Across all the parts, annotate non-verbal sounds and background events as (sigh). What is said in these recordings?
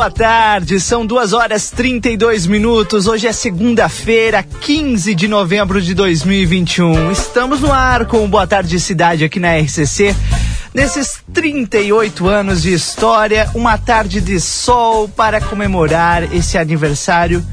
boa tarde. São duas horas 32 minutos. Hoje é segunda-feira, 15 de novembro de 2021. Estamos no ar com o Boa Tarde Cidade aqui na RCC. Nesses 38 anos de história, uma tarde de sol para comemorar esse aniversário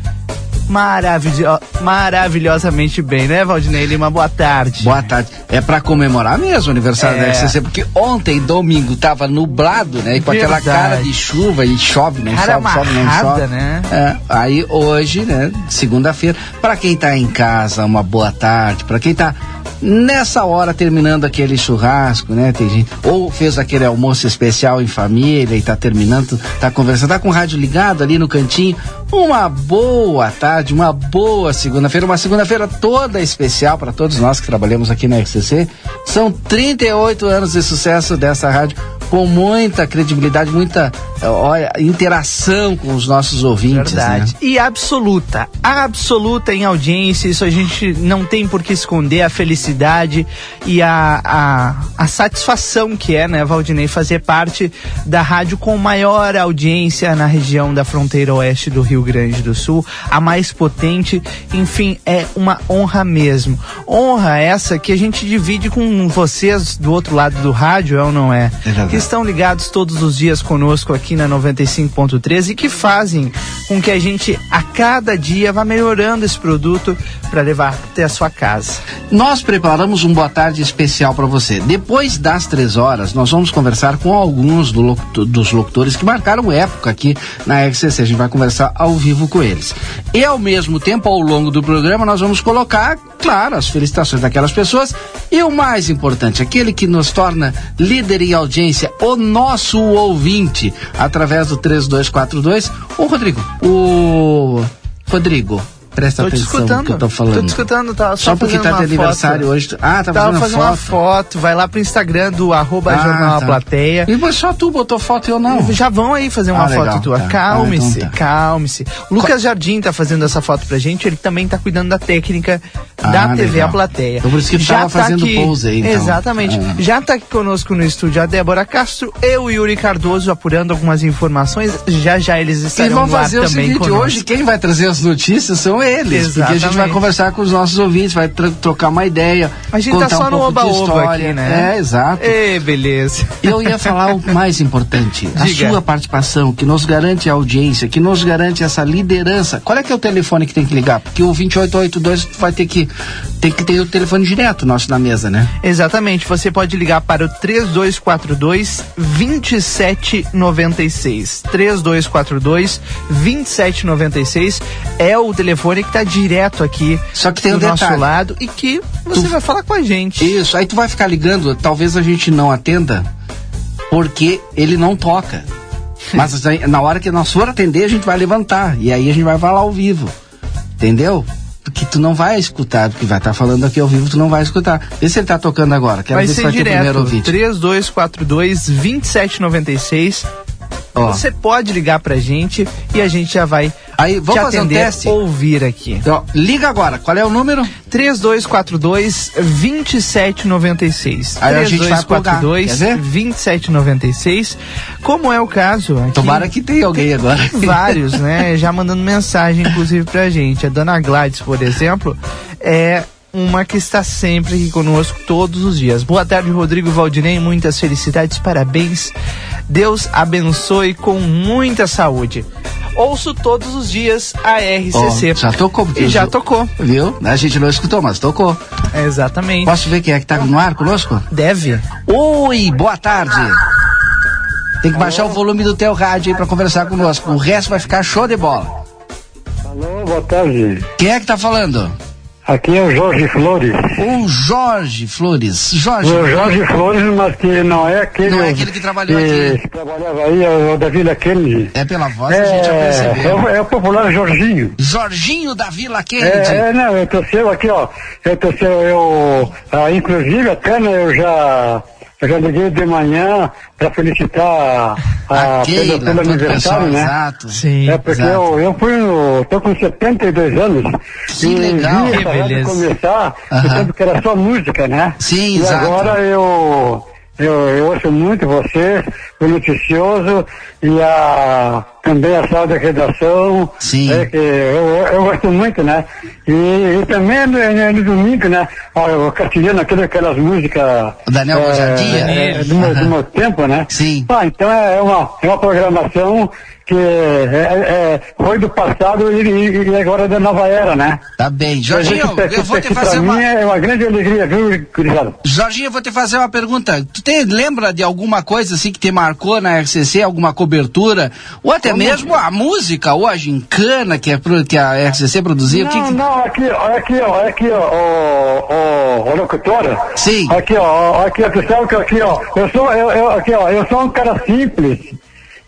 maravilho maravilhosamente bem, né, Valdinei Lima? Boa tarde. Boa tarde. É para comemorar mesmo o aniversário é. da RCC, porque ontem, domingo, tava nublado, né? E com Verdade. aquela cara de chuva e chove, não cara chove, chove, não chove. né? É, aí hoje, né, segunda-feira, para quem tá em casa, uma boa tarde, para quem tá nessa hora terminando aquele churrasco, né? Tem gente, ou fez aquele almoço especial em família e tá terminando, tá conversando, tá com o rádio ligado ali no cantinho. Uma boa tarde, uma boa segunda-feira, uma segunda-feira toda especial para todos nós que trabalhamos aqui na RCC. São 38 anos de sucesso dessa rádio com muita credibilidade, muita olha, interação com os nossos ouvintes. Verdade. Né? E absoluta, absoluta em audiência, isso a gente não tem por que esconder a felicidade e a, a, a satisfação que é, né, Valdinei, fazer parte da rádio com maior audiência na região da fronteira oeste do Rio Grande do Sul, a mais potente, enfim, é uma honra mesmo. Honra essa que a gente divide com vocês do outro lado do rádio, é ou não é? é que estão ligados todos os dias conosco aqui na 95.3 e que fazem com que a gente a cada dia vá melhorando esse produto para levar até a sua casa. Nós preparamos um boa tarde especial para você. Depois das três horas, nós vamos conversar com alguns do, dos locutores que marcaram época aqui na RCC. A gente vai conversar ao vivo com eles. E ao mesmo tempo, ao longo do programa, nós vamos colocar, claro, as felicitações daquelas pessoas e o mais importante, aquele que nos torna líder em audiência, o nosso ouvinte, através do 3242. Ô, Rodrigo, o. Rodrigo, Presta tô atenção no que eu tô falando. Tô te escutando, tá? Só, só porque tá de aniversário hoje. Ah, tá Tava fazendo, uma, foto. uma foto. Vai lá pro Instagram do arroba ah, Jornal tá. Plateia. E só tu botou foto e eu não. Já vão aí fazer uma ah, foto legal, tua. Tá. Calme-se, ah, então tá. calme-se. Lucas Jardim tá fazendo essa foto pra gente. Ele também tá cuidando da técnica ah, da TV legal. A Plateia. Então por isso que Já tava tá fazendo aqui, pose aí, então. Exatamente. Ah. Já tá aqui conosco no estúdio a Débora Castro, eu e Yuri Cardoso apurando algumas informações. Já já eles estarão e vão fazer o seguinte, conosco. hoje quem vai trazer as notícias são eles. Exatamente gente vai conversar com os nossos ouvintes, vai trocar uma ideia. A gente tá só um no oba-oba aqui, né? É, exato. Ei, beleza. Eu ia falar o mais importante, a sua participação, que nos garante a audiência, que nos garante essa liderança. Qual é que é o telefone que tem que ligar? Porque o 2882 vai ter que tem que ter o telefone direto nosso na mesa, né? Exatamente. Você pode ligar para o 3242 2796. 3242 2796 é o telefone que está direto aqui Só que tem do um nosso detalhe. lado e que você tu... vai falar com a gente. Isso, aí tu vai ficar ligando, talvez a gente não atenda, porque ele não toca. Mas (laughs) na hora que nós for atender, a gente vai levantar. E aí a gente vai falar ao vivo. Entendeu? Porque tu não vai escutar, porque vai estar tá falando aqui ao vivo, tu não vai escutar. Vê se ele está tocando agora. Quero vai ver se vai direto, ter o primeiro ouvinte. 3242 2796. Você pode ligar pra gente e a gente já vai Aí, vamos fazer atender, um teste? ouvir aqui. Então, liga agora. Qual é o número? 3242 2796. Aí 3242 2796. Como é o caso aqui, Tomara que tenha alguém agora. (laughs) Vários, né? Já mandando mensagem, inclusive, pra gente. A dona Gladys, por exemplo, é uma que está sempre aqui conosco todos os dias. Boa tarde, Rodrigo Valdinei. Muitas felicidades, parabéns. Deus abençoe com muita saúde. Ouço todos os dias a RCC. Oh, já tocou. E já tocou. Viu? A gente não escutou, mas tocou. É, exatamente. Posso ver quem é que tá no ar conosco? Deve. Oi, boa tarde. Tem que baixar Alô? o volume do teu rádio aí pra conversar conosco. O resto vai ficar show de bola. Alô, boa tarde. Quem é que tá falando? Aqui é o Jorge Flores. O Jorge Flores. Jorge. O Jorge Flores, mas que não é aquele. Não é aquele que trabalhou que, aqui. Que trabalhava aí, é o da Vila Kennedy. É pela voz é, a gente já percebeu. É o, é o popular Jorginho. Jorginho da Vila Kennedy. É, é não, eu tô seu aqui, ó. Eu tô seu, eu. Ah, inclusive até né, eu já eu já liguei de manhã para felicitar a, a Keila, pelo, pelo aniversário, né? Exato. Sim, é porque eu, eu fui no, tô com 72 anos que e legal, vi essa que começar, uh -huh. que era só música, né? Sim, e exato. agora eu eu, eu ouço muito você, o noticioso e a, também a sala da redação. Sim. É, que eu, eu gosto muito, né? E, e também no, no, domingo, né? O castilhano, aquele, aquelas músicas. O Daniel é, é, do, meu, do meu tempo, né? Sim. Ah, então é uma, é uma programação que é, é, foi do passado e, e, agora é da nova era, né? Tá bem. Jorginho, eu vou te fazer uma... É uma grande alegria, viu, Curizado? Jorginho, eu vou te fazer uma pergunta. Tu tem, lembra de alguma coisa assim que te marcou na RCC, alguma cobertura? Ou até Como? mesmo a música, ou a gincana que, é, que a RCC produziu? Não, que, não, aqui, aqui, ó, aqui, ó, o, o, o locutora. Sim. Aqui, ó, aqui, ó, que aqui, ó, eu sou, eu, eu, aqui, ó, eu sou um cara simples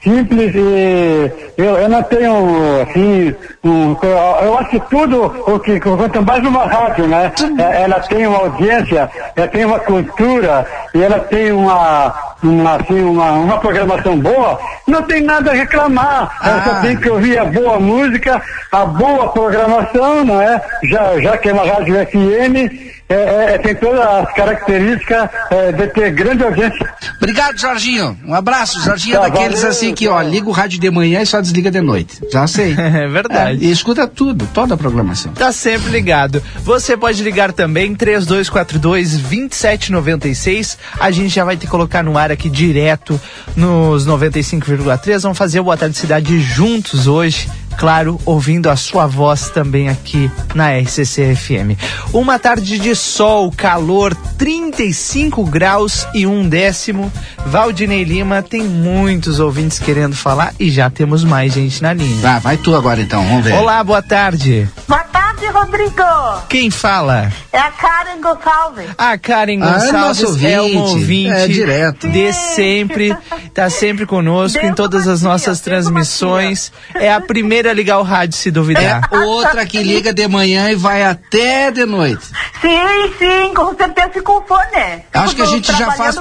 simples e eu, eu não tenho assim um, eu acho que tudo o que quanto mais uma rádio né? É, ela tem uma audiência ela tem uma cultura e ela tem uma, uma assim uma, uma programação boa não tem nada a reclamar ah. ela só tem que ouvir a boa música a boa programação não é já já que é uma rádio FM é, é, é, tem todas as características é, de ter grande audiência. Obrigado, Jorginho. Um abraço. Jorginho tá, é daqueles valeu, assim que, ó, liga o rádio de manhã e só desliga de noite. Já sei. (laughs) É verdade. É, e escuta tudo, toda a programação. Tá sempre ligado. Você pode ligar também, 3242 2796. A gente já vai te colocar no ar aqui direto nos 95,3. Vamos fazer o Boa Tarde Cidade juntos hoje claro, ouvindo a sua voz também aqui na RCC FM. Uma tarde de sol, calor, 35 graus e um décimo. Valdinei Lima tem muitos ouvintes querendo falar e já temos mais gente na linha. Ah, vai tu agora então, vamos ver. Olá, boa tarde. Boa tarde, Rodrigo. Quem fala? É a Karen Gonçalves. A Karen ah, é Gonçalves é, é uma ouvinte. É direto. De sempre, tá sempre conosco em todas as nossas transmissões. É a primeira a ligar o rádio se duvidar. É outra que liga de manhã e vai até de noite. Sim, sim, com certeza com fone. Acho que a gente já faz.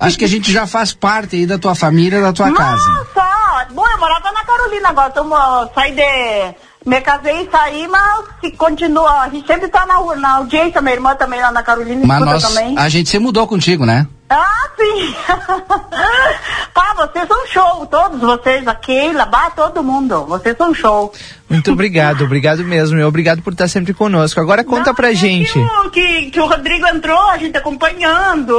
Acho que a gente já faz parte aí da tua família, da tua Não, casa. só. Bom, eu morava na Carolina agora, estamos saí de me casei e saí, mas se continua, a gente sempre tá na, na audiência, minha irmã também lá na Carolina, mas nós, também. A gente se mudou contigo, né? Ah, sim! (laughs) Pá, vocês são show, todos vocês, a Keila, bah, todo mundo, vocês são show. Muito obrigado, obrigado mesmo, e obrigado por estar sempre conosco. Agora conta Não, pra é gente. Que o, que, o Rodrigo entrou, a gente acompanhando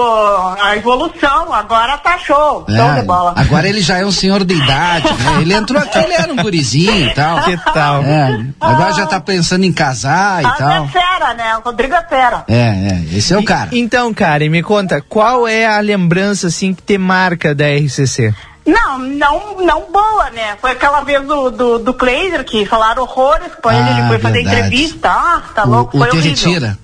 a evolução, agora tá show, é, show de bola. Agora ele já é um senhor de idade, né? Ele entrou aqui, ele era um gurizinho e tal. Que tal? É, agora já tá pensando em casar e a tal. É fera, né? O Rodrigo é fera. É, é, esse é o cara. E, então, Karen, me conta, qual é a lembrança, assim, que te marca da RCC? Não, não, não boa, né? Foi aquela vez do, do, do Kleiser que falaram horrores com ah, ele, ele foi fazer entrevista. Ah, tá louco, o, foi o horrível. Retira.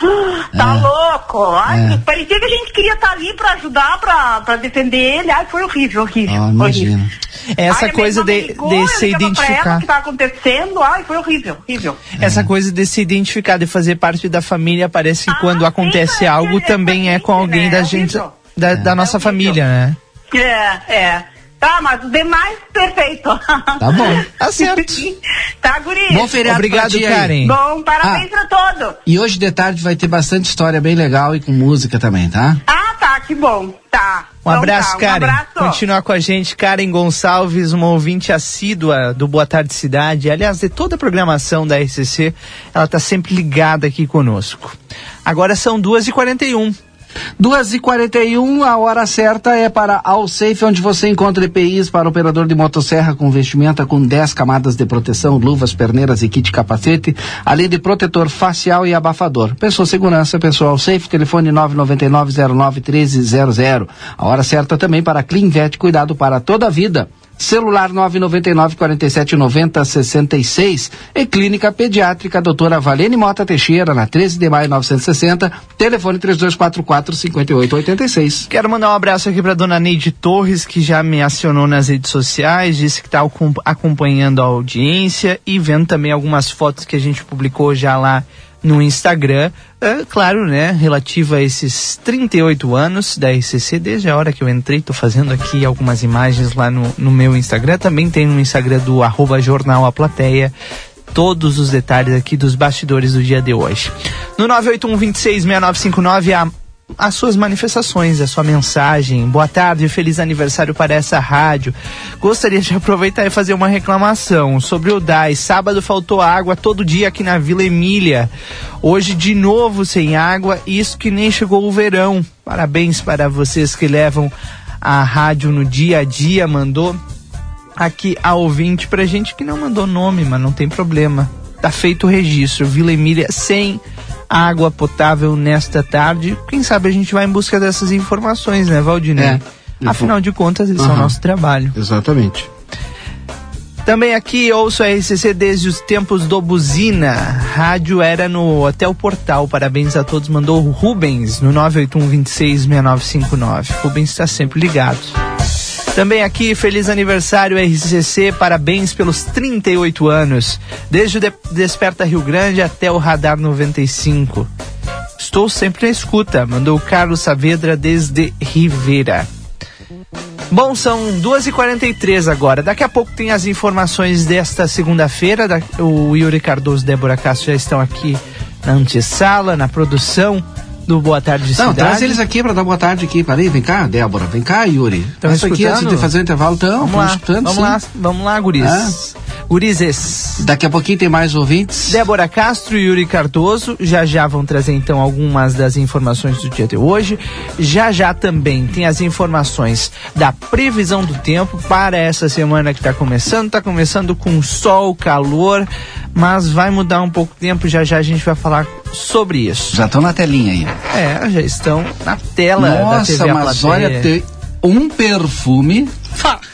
(gasps) Tá é. louco. Ai, é. Parecia que a gente queria estar tá ali pra ajudar, pra, pra defender ele. Ai, foi horrível, horrível. Oh, horrível. Essa Ai, coisa de, ligou, de se identificar. o que tá acontecendo. Ai, foi horrível, horrível. Essa coisa de se identificar, de fazer parte da família, parece que ah, quando acontece sim, algo também é com alguém né? da gente, da, da nossa família, né? É, é. Tá, mas os demais, perfeito. Tá bom. Tá (laughs) certo. tá, guri. Bom feriado Obrigado, Karen. Bom, parabéns ah, pra todo. E hoje de tarde vai ter bastante história bem legal e com música também, tá? Ah, tá, que bom. Tá. Um então abraço, tá, um Karen. Abraço. Continuar com a gente, Karen Gonçalves, uma ouvinte assídua do Boa Tarde Cidade. Aliás, de toda a programação da RCC, ela tá sempre ligada aqui conosco. Agora são duas e quarenta e um. 2h41, a hora certa é para Alsafe, onde você encontra EPIs para operador de motosserra com vestimenta com 10 camadas de proteção, luvas, perneiras e kit capacete, além de protetor facial e abafador. Pensou segurança, pensou Alsafe, telefone 999-09-1300. A hora certa também para Cleanvet, cuidado para toda a vida. Celular 999 47 90 66 e Clínica Pediátrica Doutora Valene Mota Teixeira, na 13 de maio 960, telefone 3244 5886. Quero mandar um abraço aqui para dona Neide Torres, que já me acionou nas redes sociais, disse que está acompanhando a audiência e vendo também algumas fotos que a gente publicou já lá no Instagram, é, claro, né, relativa a esses 38 anos da RCC, desde a hora que eu entrei, tô fazendo aqui algumas imagens lá no, no meu Instagram, também tem no Instagram do arroba jornal a plateia, todos os detalhes aqui dos bastidores do dia de hoje. No 981 266959 a as suas manifestações, a sua mensagem. Boa tarde, feliz aniversário para essa rádio. Gostaria de (laughs) aproveitar e fazer uma reclamação sobre o DAI. Sábado faltou água todo dia aqui na Vila Emília. Hoje de novo sem água, isso que nem chegou o verão. Parabéns para vocês que levam a rádio no dia a dia, mandou aqui a ouvinte pra gente que não mandou nome, mas não tem problema. Tá feito o registro. Vila Emília sem água potável nesta tarde. Quem sabe a gente vai em busca dessas informações, né, Valdinei? É. Afinal de contas, esse é o nosso trabalho. Exatamente. Também aqui ouço a RCC desde os tempos do Buzina. Rádio era no Hotel Portal. Parabéns a todos. Mandou o Rubens no 981266959. Rubens está sempre ligado. Também aqui, feliz aniversário RCC, parabéns pelos 38 anos, desde o De- Desperta Rio Grande até o Radar 95. Estou sempre na escuta, mandou Carlos Saavedra desde Rivera. Bom, são 2h43 agora. Daqui a pouco tem as informações desta segunda-feira. Da- O Yuri Cardoso e Débora Castro já estão aqui na antessala, na produção do Boa Tarde Não, Cidade. traz eles aqui pra dar boa tarde aqui. Peraí, vem cá, Débora. Vem cá, Yuri. Tão Isso aqui antes de fazer o intervalo. Então, Vamos lá, escutando, vamos sim. lá, vamos lá, guris. Gurizes. Daqui a pouquinho tem mais ouvintes. Débora Castro e Yuri Cardoso já já vão trazer então algumas das informações do dia de hoje. Já já também tem as informações da previsão do tempo para essa semana que está começando. Está começando com sol, calor, mas vai mudar um pouco o tempo. Já já a gente vai falar sobre isso. Já estão na telinha aí. É, já estão na tela da Nossa, TV A mas Plateia. olha, tem um perfume (laughs)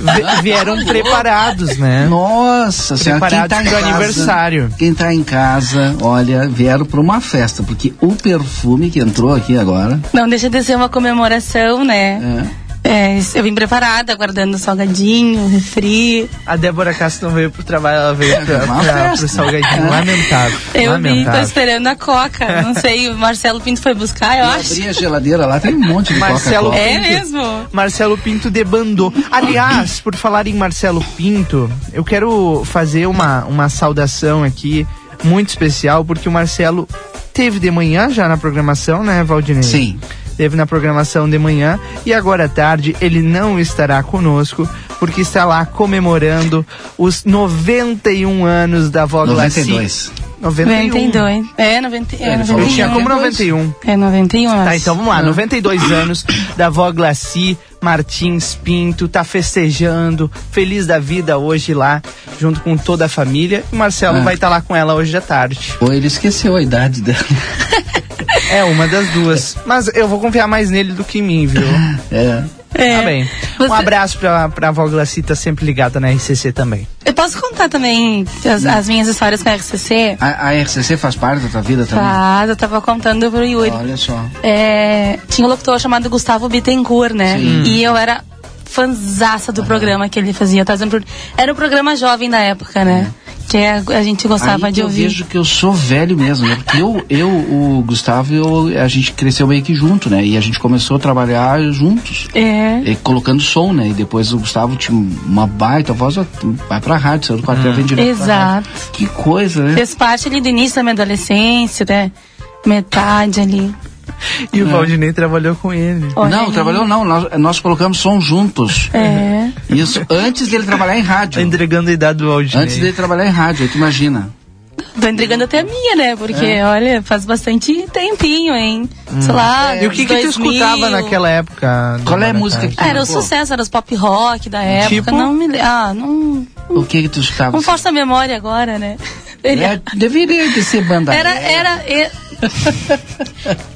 Vi- Vieram (laughs) preparados, né? Nossa senhora, quem tá em casa, aniversário. Quem tá em casa, olha, vieram pra uma festa, porque o perfume que entrou aqui agora, Não deixa de ser uma comemoração, né? é, É, eu vim preparada, aguardando salgadinho, refri. A Débora Castro não veio pro trabalho, ela veio pra, pra, pro salgadinho. Lamentável. Eu vim, tô esperando a coca. Não sei, o Marcelo Pinto foi buscar, eu eu acho. abri a geladeira lá, tem um monte de Marcelo Coca-Cola. É Pinto. mesmo? Marcelo Pinto debandou. Aliás, por falar em Marcelo Pinto, eu quero fazer uma, uma saudação aqui muito especial, porque o Marcelo teve de manhã já na programação, né, Valdinei? Sim. Teve na programação de manhã e agora à tarde ele não estará conosco porque está lá comemorando os 91 anos da avó Glaci. 92. 91. 92. É, 90, é, Ele falou Eu 91. tinha como 91. É 91, eu Tá, acho. então vamos lá. 92 (coughs) anos da avó Glaci Martins Pinto, tá festejando, feliz da vida hoje lá, junto com toda a família. E o Marcelo É. vai estar lá com ela hoje à tarde. Ou ele esqueceu a idade dela. (laughs) É uma das duas. Mas eu vou confiar mais nele do que em mim, viu? (laughs) É. É. Tá bem. Um Você- abraço pra, pra avó Glaci, tá sempre ligada na RCC também. Eu posso contar também as, as minhas histórias com a RCC? A, a RCC faz parte da tua vida também? Tá, eu tava contando pro Yuri. Olha só. É, tinha um locutor chamado Gustavo Bittencourt, né? Sim. E eu era fanzaça do programa que ele fazia. Eu dizendo pro- Era um programa jovem da época, né? Que a, a gente gostava Aí que de eu ouvir. vejo que eu sou velho mesmo, né? Porque eu, eu o Gustavo, eu, a gente cresceu meio que junto, né? E a gente começou a trabalhar juntos. É. E colocando som, né? E depois o Gustavo tinha uma baita voz, vai pra rádio, saiu do quartel, vem direto pra rádio. Exato. Que coisa, né? Fez parte ali do início da minha adolescência, né? Metade ali. E o Valdinei trabalhou com ele. Olha não, aí. trabalhou não, nós, nós colocamos som juntos. É. Isso, antes dele trabalhar em Tá rádio. entregando a idade do Valdinei. Antes dele trabalhar em rádio, tu imagina. Tô entregando até a minha, né? Porque, É. olha, faz bastante tempinho, hein? Sei lá. E o que que tu 2000. escutava naquela época? Qual é a música que Ah, era o sucesso, era os pop rock da época. Tipo? Não me Ah, não. O que que tu escutava? Não força a memória agora, né? Ele- É, deveria de ser banda. Era, era. e- (laughs)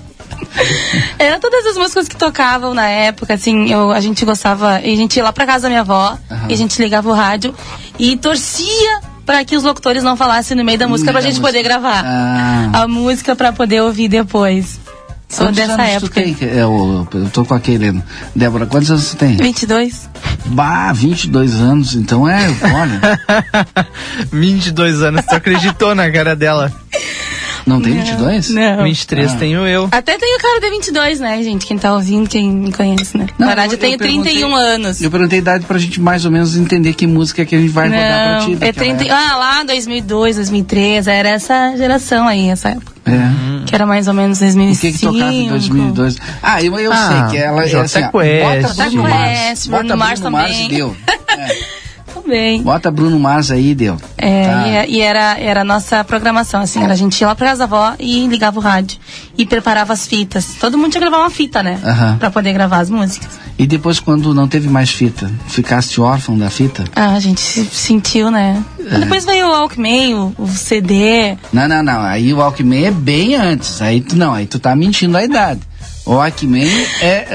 Era (laughs) todas as músicas que tocavam na época, assim, eu, a gente gostava, e a gente ia lá pra casa da minha avó, e a gente ligava o rádio e torcia pra que os locutores não falassem no meio da música pra da gente música. poder gravar Ah. a música pra poder ouvir depois. Sou Quantos dessa época. tu tem? É, eu, eu tô com aquele. Débora, quantos anos você tem? 22? Bah, 22 anos, então é, olha. (laughs) 22 anos, tu acreditou na cara dela. Não tem 22? Não. 23 Ah. tenho eu. Até tenho cara de 22, né, gente? Quem tá ouvindo, quem me conhece, né? Não, Na verdade, eu, tenho perguntei- 31 anos. Eu perguntei a idade pra gente mais ou menos entender que música que a gente vai rodar pra ti. Não, é daquela 30, ah, lá 2002, 2003, era essa geração aí, essa época. É. Que Era mais ou menos O 2005. que que tocava em 2002? Ah, eu, eu Ah, sei que ela é Jota assim, Quest. bota Bruno Mars, bota Bruno Mars Bruno Mars também. e deu. (laughs) Também. Bota Bruno Mars aí, deu. É, Tá. e, e era, era a nossa programação, assim, era a gente ia lá pra casa da avó e ligava o rádio. E preparava as fitas. Todo mundo tinha que gravar uma fita, né? Aham. Pra poder gravar as músicas. E depois, quando não teve mais fita, ficaste órfão da fita? Ah, a gente se- sentiu, né? É. Depois veio o Walkman, o, o CD. Não, não, não. Aí o Walkman é bem antes. Aí tu não, aí tu tá mentindo a idade. O Walkman é,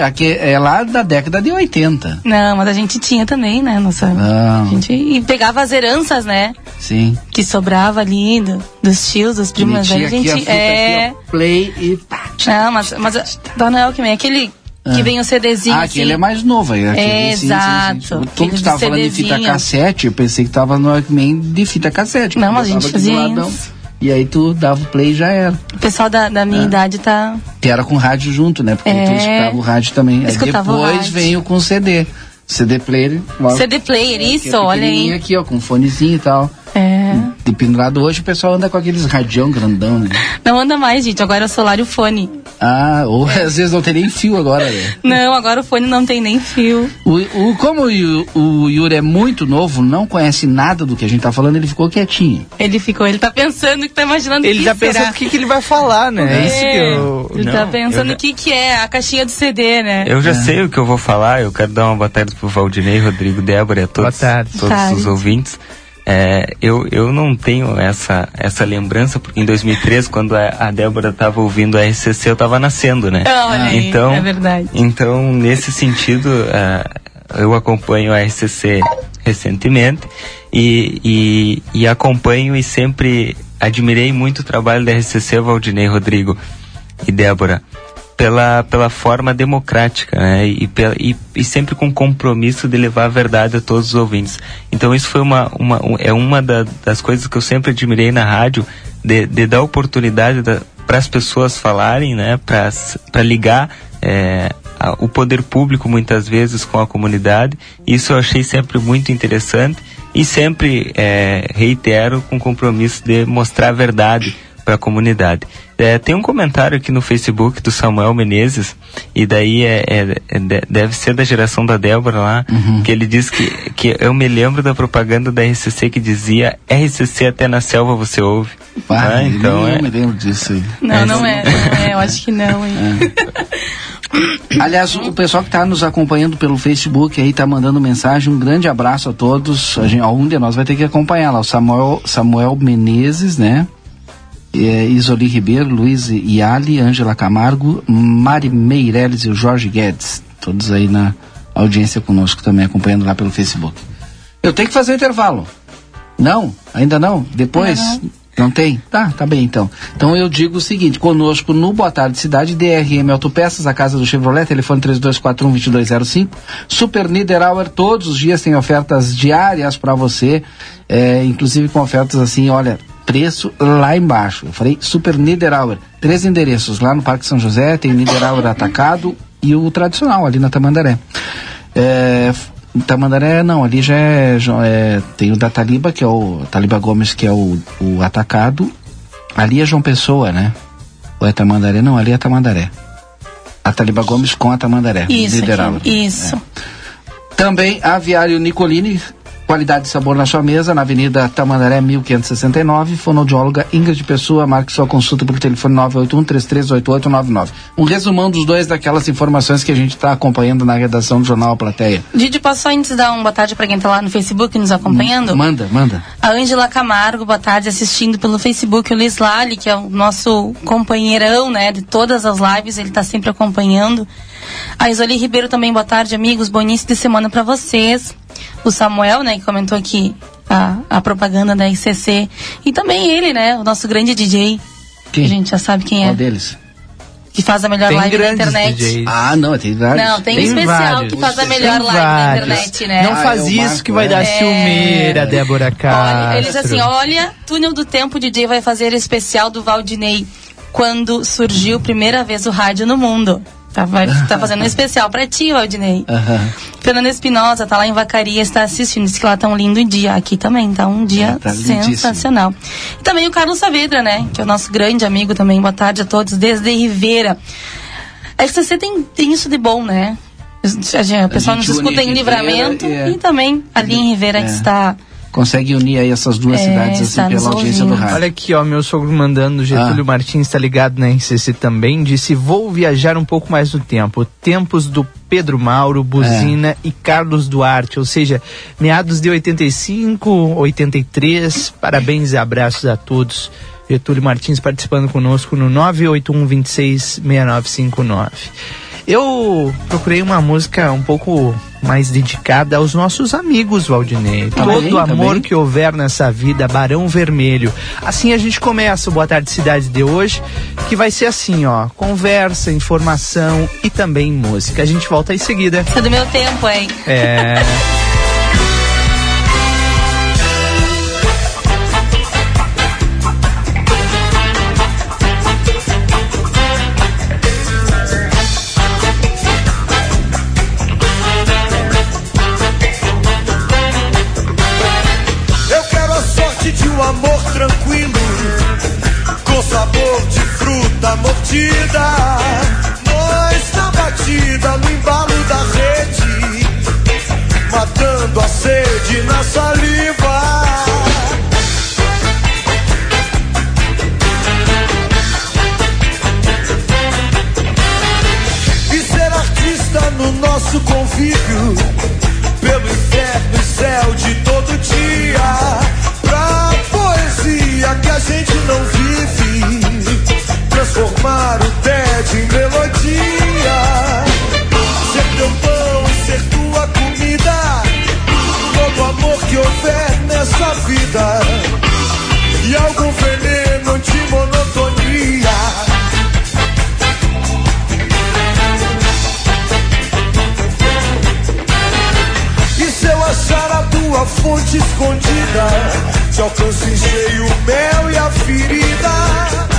é lá da década de 80. Não, mas a gente tinha também, né? Nossa, Não. a gente, e pegava as heranças, né? Sim. Que sobrava ali do- dos tios, dos primos. Aí a gente. aqui a é. aqui, ó, play e pá. Não, mas, mas Dona Walkman, aquele que vem o CDzinho. Ah, assim. aquele é mais novo. Aí, aquele, É, sim, sim, sim. exato. Como Aquele tu de tava falando de fita cassete, eu pensei que tava no Walkman de fita cassete. Não, que mas a gente fazia isso. E aí tu dava o play e já era. O pessoal da, da É. minha idade tá. Que era com rádio junto, né? Porque É. tu escutava o rádio também. Aí depois veio com CD. CD player. logo- CD player, que é isso, olha aí. aqui, ó, com fonezinho e tal. É. De pendurado hoje o pessoal anda com aqueles radião grandão, né? Não anda mais, gente. Agora é o celular e o fone. Ah, ou (laughs) às vezes não tem nem fio agora, né? Não, agora o fone não tem nem fio. O, o, como o, o Yuri é muito novo, não conhece nada do que a gente tá falando, ele ficou quietinho. Ele ficou, ele tá pensando que tá imaginando o Ele que tá será. pensando o que, que ele vai falar, né? É isso que É, eu. Ele tá Não, pensando eu o que que é a caixinha do CD, né? Eu já sei o que eu vou falar, eu quero dar uma boa tarde pro Valdinei, Rodrigo, Débora e a todos, Boa tarde. todos Tarde. os ouvintes. É, eu, eu não tenho essa, essa lembrança, porque em 2003, quando a, a Débora estava ouvindo a RCC, eu estava nascendo, né? Ah, então, é verdade. Então, nesse sentido, ah, eu acompanho a RCC recentemente e, e, e acompanho e sempre admirei muito o trabalho da RCC, Valdinei, Rodrigo e Débora pela, pela forma democrática, né? E, e, e sempre com compromisso de levar a verdade a todos os ouvintes. Então isso foi uma, uma um- é uma da- das coisas que eu sempre admirei na rádio, de, de dar oportunidade para as pessoas falarem, né? Para ligar é, a- o poder público muitas vezes com a comunidade. Isso eu achei sempre muito interessante e sempre é, reitero com compromisso de mostrar a verdade para a comunidade. É, tem um comentário aqui no Facebook do Samuel Menezes, e daí é, é- é de- deve ser da geração da Débora lá, que ele diz que, que eu me lembro da propaganda da RCC que dizia RCC até na selva você ouve. Pá, Ah, então nem é. eu me lembro disso aí. Não, É, não é, não é, eu acho que não, hein? Aliás, o pessoal que está nos acompanhando pelo Facebook aí está mandando mensagem. Um grande abraço a todos. A gente, algum de nós vai ter que acompanhar lá. O Samuel, Samuel Menezes, né? É, Isoli Ribeiro, Luiz Iali, Ângela Camargo, Mari Meirelles e o Jorge Guedes. Todos aí na audiência conosco também, acompanhando lá pelo Facebook. Eu tenho que fazer o intervalo. Não? Ainda não? Depois? Não tem? Tá, tá bem então. Então eu digo o seguinte, conosco no Boa Tarde Cidade, DRM Autopeças, a casa do Chevrolet, telefone 3241-2205, Super Niederauer, todos os dias tem ofertas diárias para você, é, inclusive com ofertas assim, olha, preço lá embaixo. Eu falei Super Niederauer, três endereços, lá no Parque São José, tem o Niederauer Atacado e o tradicional, ali na Tamandaré. É, Tamandaré, não, ali já é, já é- Tem o da Taliba, que é o. Taliba Gomes, que é o, o atacado. Ali é João Pessoa, né? Ou é Tamandaré? Não, ali é Tamandaré. A Taliba Gomes com a Tamandaré. Isso, liderava. isso. Também Aviário Nicolini, qualidade e sabor na sua mesa, na Avenida Tamandaré 1569, fonoaudióloga Ingrid Pessoa, marque sua consulta pelo telefone 981-338899. Um resumão dos dois daquelas informações que a gente está acompanhando na redação do Jornal Plateia. Didi, posso só antes dar uma boa tarde pra quem tá lá no Facebook nos acompanhando? Manda, manda. A Ângela Camargo, boa tarde, assistindo pelo Facebook. O Luiz Lali, que é o nosso companheirão, né, de todas as lives, ele tá sempre acompanhando. A Isoli Ribeiro também, boa tarde, amigos. Bom início de semana para vocês. O Samuel, né, que comentou aqui a, a propaganda da ICC. E também ele, né, o nosso grande DJ. Quem? A gente já sabe quem Qual é. deles? Que faz a melhor Tem live da grandes internet. DJs. Ah, não, tem vários. Não, tem, um Tem especial vários. que faz a Tem melhor live da vários. internet, né? Não Ah, faz é isso Marco, que vai é. dar É. ciumeira, Débora Castro. Olha, eles assim, olha, Túnel do Tempo, o DJ vai fazer especial do Valdinei quando surgiu primeira vez o rádio no mundo. Tá, vai, (laughs) tá fazendo um especial pra ti, Valdinei. Aham. Fernanda Espinosa tá lá em Vacaria, está assistindo. Diz que lá tá um lindo dia. Aqui também tá um dia É, tá sensacional. E também o Carlos Saavedra, né? Que é o nosso grande amigo também. Boa tarde a todos, desde Ribeira. A RCC tem, tem isso de bom, né? A gente- O pessoal nos gente une escuta em Ribeira Livramento e é- e também ali em Ribeira que É. está. Consegue unir aí essas duas É, cidades assim nos pela audiência do ouvindo. rádio. Olha aqui, ó, meu sogro mandando, Getúlio Ah. Martins está ligado na RCC também, disse, vou viajar um pouco mais no tempo, tempos do Pedro Mauro, Buzina É. e Carlos Duarte, ou seja, meados de 85, 83, parabéns e abraços a todos. Getúlio Martins participando conosco no 981 26 6959. Eu procurei uma música um pouco mais dedicada aos nossos amigos, Valdinei. Tá Todo bem, tá amor bem. que houver nessa vida, Barão Vermelho. Assim a gente começa o Boa Tarde Cidade de hoje, que vai ser assim, ó, conversa, informação e também música. A gente volta em seguida. Isso é do meu tempo, hein? É. (laughs) mordida. Nós na batida, no embalo da rede, matando a sede na saliva. Fonte escondida, te alcanço em cheio o mel e a ferida.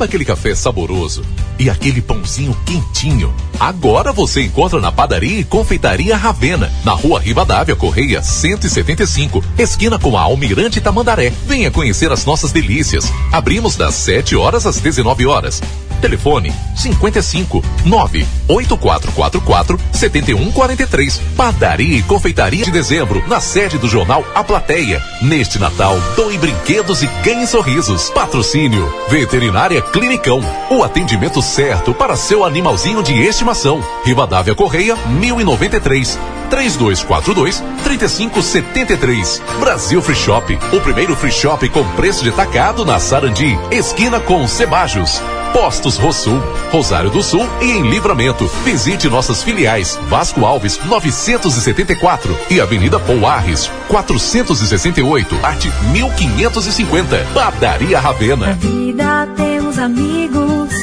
Sabe aquele café saboroso e aquele pãozinho quentinho? Agora você encontra na padaria e confeitaria Ravena, na rua Rivadavia Correia 175, esquina com a Almirante Tamandaré. Venha conhecer as nossas delícias. Abrimos das 7 horas às 19 horas. Telefone 55 98444 7143. Padaria e Confeitaria de Dezembro, na sede do jornal A Plateia. Neste Natal, doe brinquedos e ganhe sorrisos. Patrocínio Veterinária Clinicão. O atendimento certo para seu animalzinho de estimação. Rivadavia Correia 1093. 3242 3573. Brasil Free Shop, o primeiro free shop com preço de tacado na Sarandi, esquina com Cebajos. Postos Rosul, Rosário do Sul e em Livramento. Visite nossas filiais Vasco Alves 974 e Avenida Pouarres 468, arte 1550. Padaria Ravena. Na vida temos amigos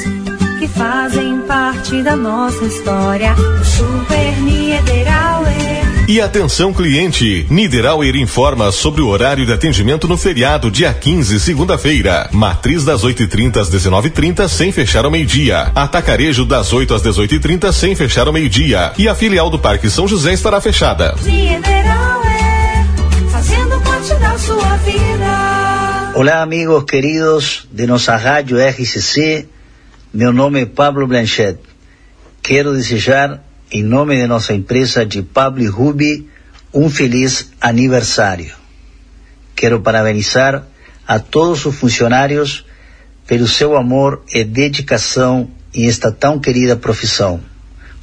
que fazem parte da nossa história. O Super Niederauer. E atenção cliente, Niederauer informa sobre o horário de atendimento no feriado dia 15, segunda-feira. Matriz das 8h30 às 19h30 sem fechar ao meio-dia. Atacarejo das 8 às 18h30 sem fechar ao meio-dia. E a filial do Parque São José estará fechada. Niederauer, fazendo parte da sua vida. Olá, amigos queridos de nossa rádio RCC. Meu nome é Pablo Blanchet. Quero desejar, em nome de nossa empresa de Pablo Ruby, um feliz aniversário. Quero parabenizar a todos os funcionários pelo seu amor e dedicação em esta tão querida profissão.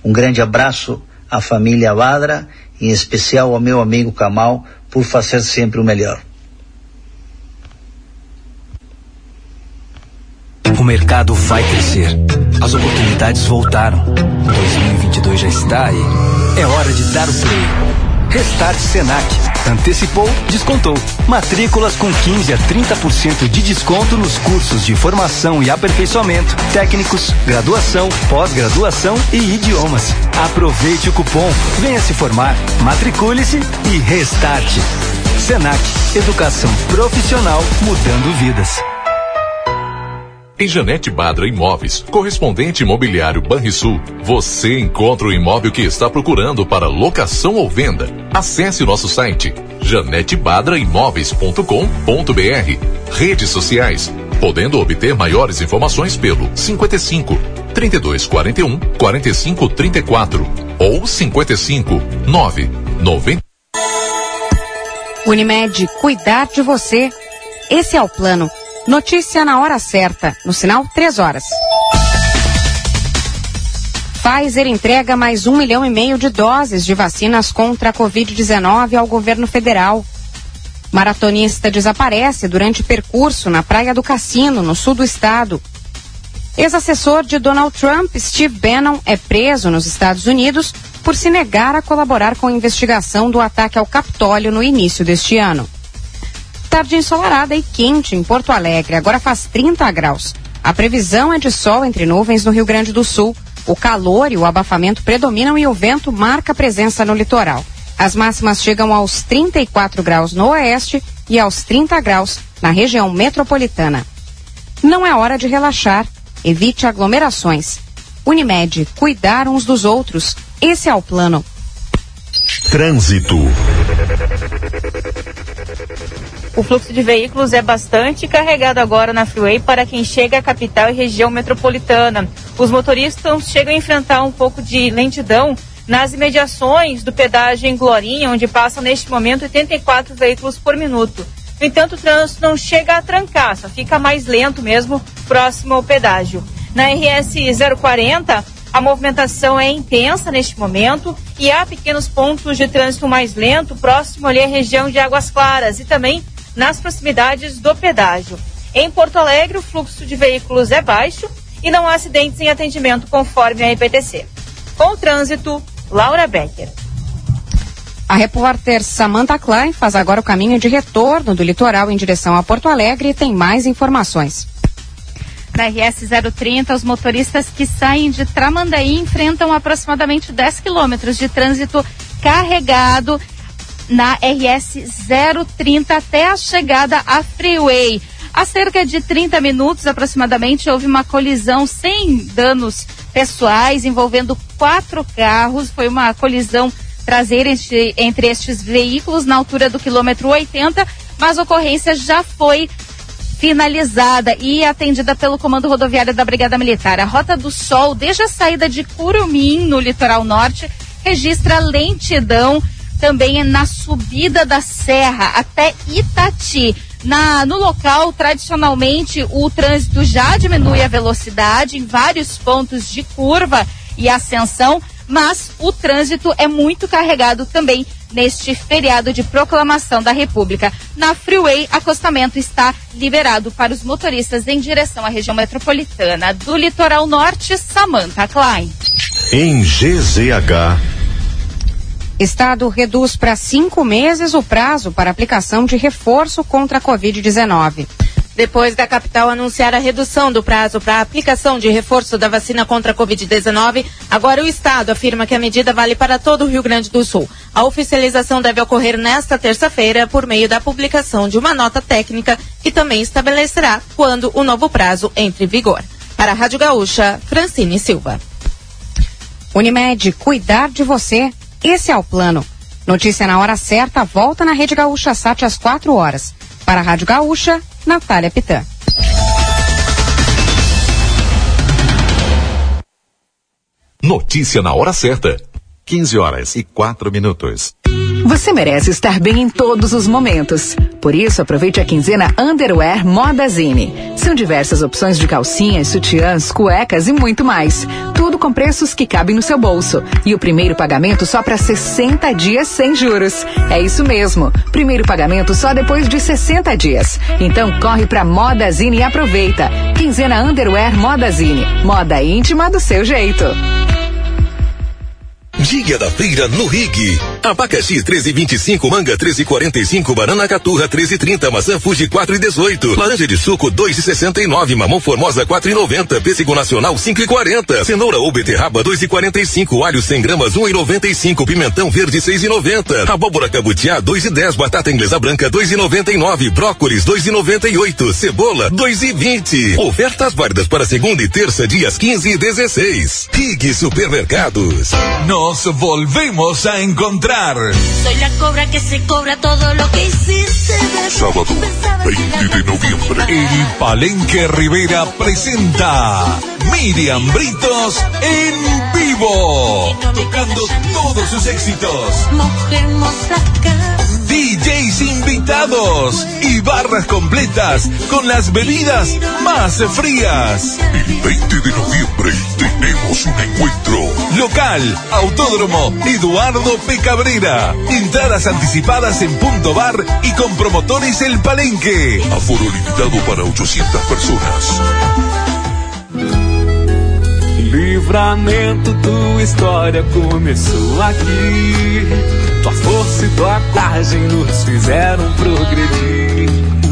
Um grande abraço à família Badra, em especial ao meu amigo Kamal, por fazer sempre o melhor. O mercado vai crescer. As oportunidades voltaram. 2022 já está aí. É hora de dar o play. Restart Senac. Antecipou, descontou. Matrículas com 15 a 30% de desconto nos cursos de formação e aperfeiçoamento, técnicos, graduação, pós-graduação e idiomas. Aproveite o cupom, venha se formar, matricule-se e restarte. Senac, educação profissional mudando vidas. Em Janete Badra Imóveis, correspondente imobiliário Banrisul, você encontra o imóvel que está procurando para locação ou venda. Acesse nosso site janetebadraimóveis.com.br. Redes sociais, podendo obter maiores informações pelo 55 3241 4534 ou 55 9 90 Unimed, cuidar de você. Esse é o plano. Notícia na hora certa, no sinal 3 horas. Pfizer entrega mais um milhão e meio de doses de vacinas contra a Covid-19 ao governo federal. Maratonista desaparece durante percurso na Praia do Cassino, no sul do estado. Ex-assessor de Donald Trump, Steve Bannon, é preso nos Estados Unidos por se negar a colaborar com a investigação do ataque ao Capitólio no início deste ano. Tarde ensolarada e quente em Porto Alegre, agora faz 30 graus. A previsão é de sol entre nuvens no Rio Grande do Sul. O calor e o abafamento predominam e o vento marca presença no litoral. As máximas chegam aos 34 graus no oeste e aos 30 graus na região metropolitana. Não é hora de relaxar. Evite aglomerações. Unimed, cuidar uns dos outros. Esse é o plano. Trânsito. O fluxo de veículos é bastante carregado agora na Freeway para quem chega à capital e região metropolitana. Os motoristas chegam a enfrentar um pouco de lentidão nas imediações do pedágio em Glorinha, onde passam neste momento 84 veículos por minuto. No entanto, o trânsito não chega a trancar, só fica mais lento mesmo próximo ao pedágio. Na RS 040, a movimentação é intensa neste momento e há pequenos pontos de trânsito mais lento próximo ali à região de Águas Claras e também nas proximidades do pedágio. Em Porto Alegre, o fluxo de veículos é baixo e não há acidentes em atendimento conforme a RPTC. Com o trânsito, Laura Becker. A repórter Samantha Klein faz agora o caminho de retorno do litoral em direção a Porto Alegre e tem mais informações. Na RS 030, os motoristas que saem de Tramandaí enfrentam aproximadamente 10 quilômetros de trânsito carregado na RS 030 até a chegada à Freeway. Há cerca de 30 minutos aproximadamente houve uma colisão sem danos pessoais envolvendo quatro carros. Foi uma colisão traseira entre, estes veículos na altura do quilômetro 80, mas a ocorrência já foi finalizada e atendida pelo Comando Rodoviário da Brigada Militar. A Rota do Sol, desde a saída de Curumim, no litoral norte, registra lentidão também na subida da serra até Itati. Na, no local, tradicionalmente, o trânsito já diminui a velocidade em vários pontos de curva e ascensão, mas o trânsito é muito carregado também neste feriado de proclamação da República. Na Freeway, acostamento está liberado para os motoristas em direção à região metropolitana do litoral norte, Samantha Klein. Em GZH. Estado reduz para cinco meses o prazo para aplicação de reforço contra a Covid-19. Depois da capital anunciar a redução do prazo para a aplicação de reforço da vacina contra a Covid-19, agora o Estado afirma que a medida vale para todo o Rio Grande do Sul. A oficialização deve ocorrer nesta terça-feira por meio da publicação de uma nota técnica que também estabelecerá quando o novo prazo entre em vigor. Para a Rádio Gaúcha, Francine Silva. Unimed, cuidar de você. Esse é o plano. Notícia na hora certa, volta na Rede Gaúcha Sat às 4 horas. Para a Rádio Gaúcha, Natália Pitã. Notícia na hora certa. 15 horas e 4 minutos. Você merece estar bem em todos os momentos. Por isso, aproveite a quinzena Underwear Modazine. São diversas opções de calcinhas, sutiãs, cuecas e muito mais. Tudo com preços que cabem no seu bolso. E o primeiro pagamento só para 60 dias sem juros. É isso mesmo. Primeiro pagamento só depois de 60 dias. Então corre para Modazine e aproveita. Quinzena Underwear Modazine. Moda íntima do seu jeito. Dia da feira no Rig. Abacaxi 13,25, manga 13,45, banana caturra 13,30, maçã Fuji 4,18, laranja de suco 2,69, mamão formosa 4,90, pêssego nacional 5,40, cenoura ou beterraba 2,45, alho 100 gramas 1,95, pimentão verde 6,90, abóbora cabutiá 2,10, batata inglesa branca 2,99, brócolis 2,98, cebola 2,20. Ofertas válidas para segunda e terça, dias 15 e 16. Rig Supermercados. Nos volvemos a encontrar. Soy la cobra que se cobra todo lo que hiciste. Sábado 20 de noviembre. El Palenque Rivera presenta Miriam Britos en vivo. Tocando todos sus éxitos. Mujer mozaca. DJs invitados y barras completas con las bebidas más frías. El 20 de noviembre tenemos un encuentro. Local, Autódromo Eduardo P. Cabrera. Entradas anticipadas en Punto Bar y con promotores El Palenque. Aforo limitado para 800 personas. Livramento, tua história começou aqui. Tua força e tua coragem nos fizeram progredir.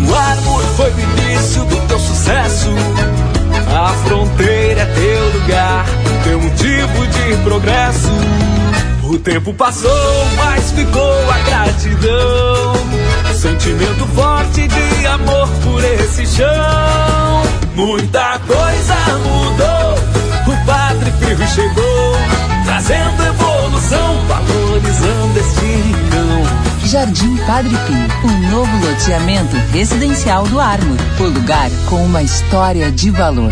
O amor foi o início do teu sucesso. A fronteira é teu lugar, teu motivo de progresso. O tempo passou, mas ficou a gratidão. Sentimento forte de amor por esse chão. Muita coisa mudou. O Padre Firro chegou, trazendo evolução, valorizando este rincão. Jardim Padre Pio, um novo loteamento residencial do Ármor. O lugar com uma história de valor.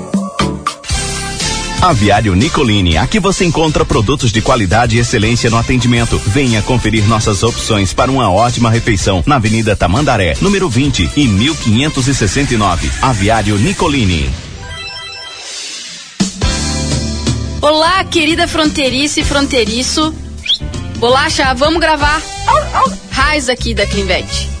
Aviário Nicolini, aqui você encontra produtos de qualidade e excelência no atendimento. Venha conferir nossas opções para uma ótima refeição na Avenida Tamandaré, número 20 e 1569. Aviário Nicolini. Olá, querida fronteiriça e fronteiriço. Bolacha, vamos gravar. Raiz aqui da Clinvet.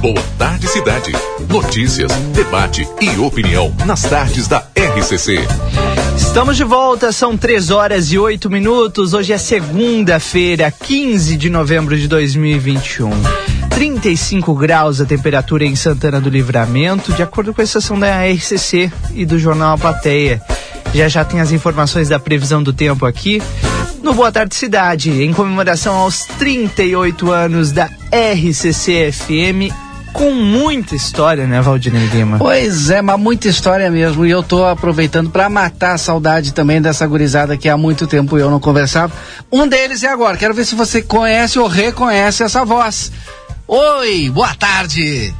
Boa tarde, cidade. Notícias, debate e opinião nas tardes da RCC. Estamos de volta, são 3 horas e 8 minutos. Hoje é segunda-feira, 15 de novembro de 2021. 35 graus a temperatura em Santana do Livramento, de acordo com a estação da RCC e do jornal A Plateia. Já já tem as informações da previsão do tempo aqui. No Boa Tarde Cidade, em comemoração aos 38 anos da RCC FM, com muita história, né, Valdinei Lima? Pois é, mas muita história mesmo. E eu tô aproveitando para matar a saudade também dessa gurizada que há muito tempo eu não conversava. Um deles é agora. Quero ver se você conhece ou reconhece essa voz. Oi, boa tarde.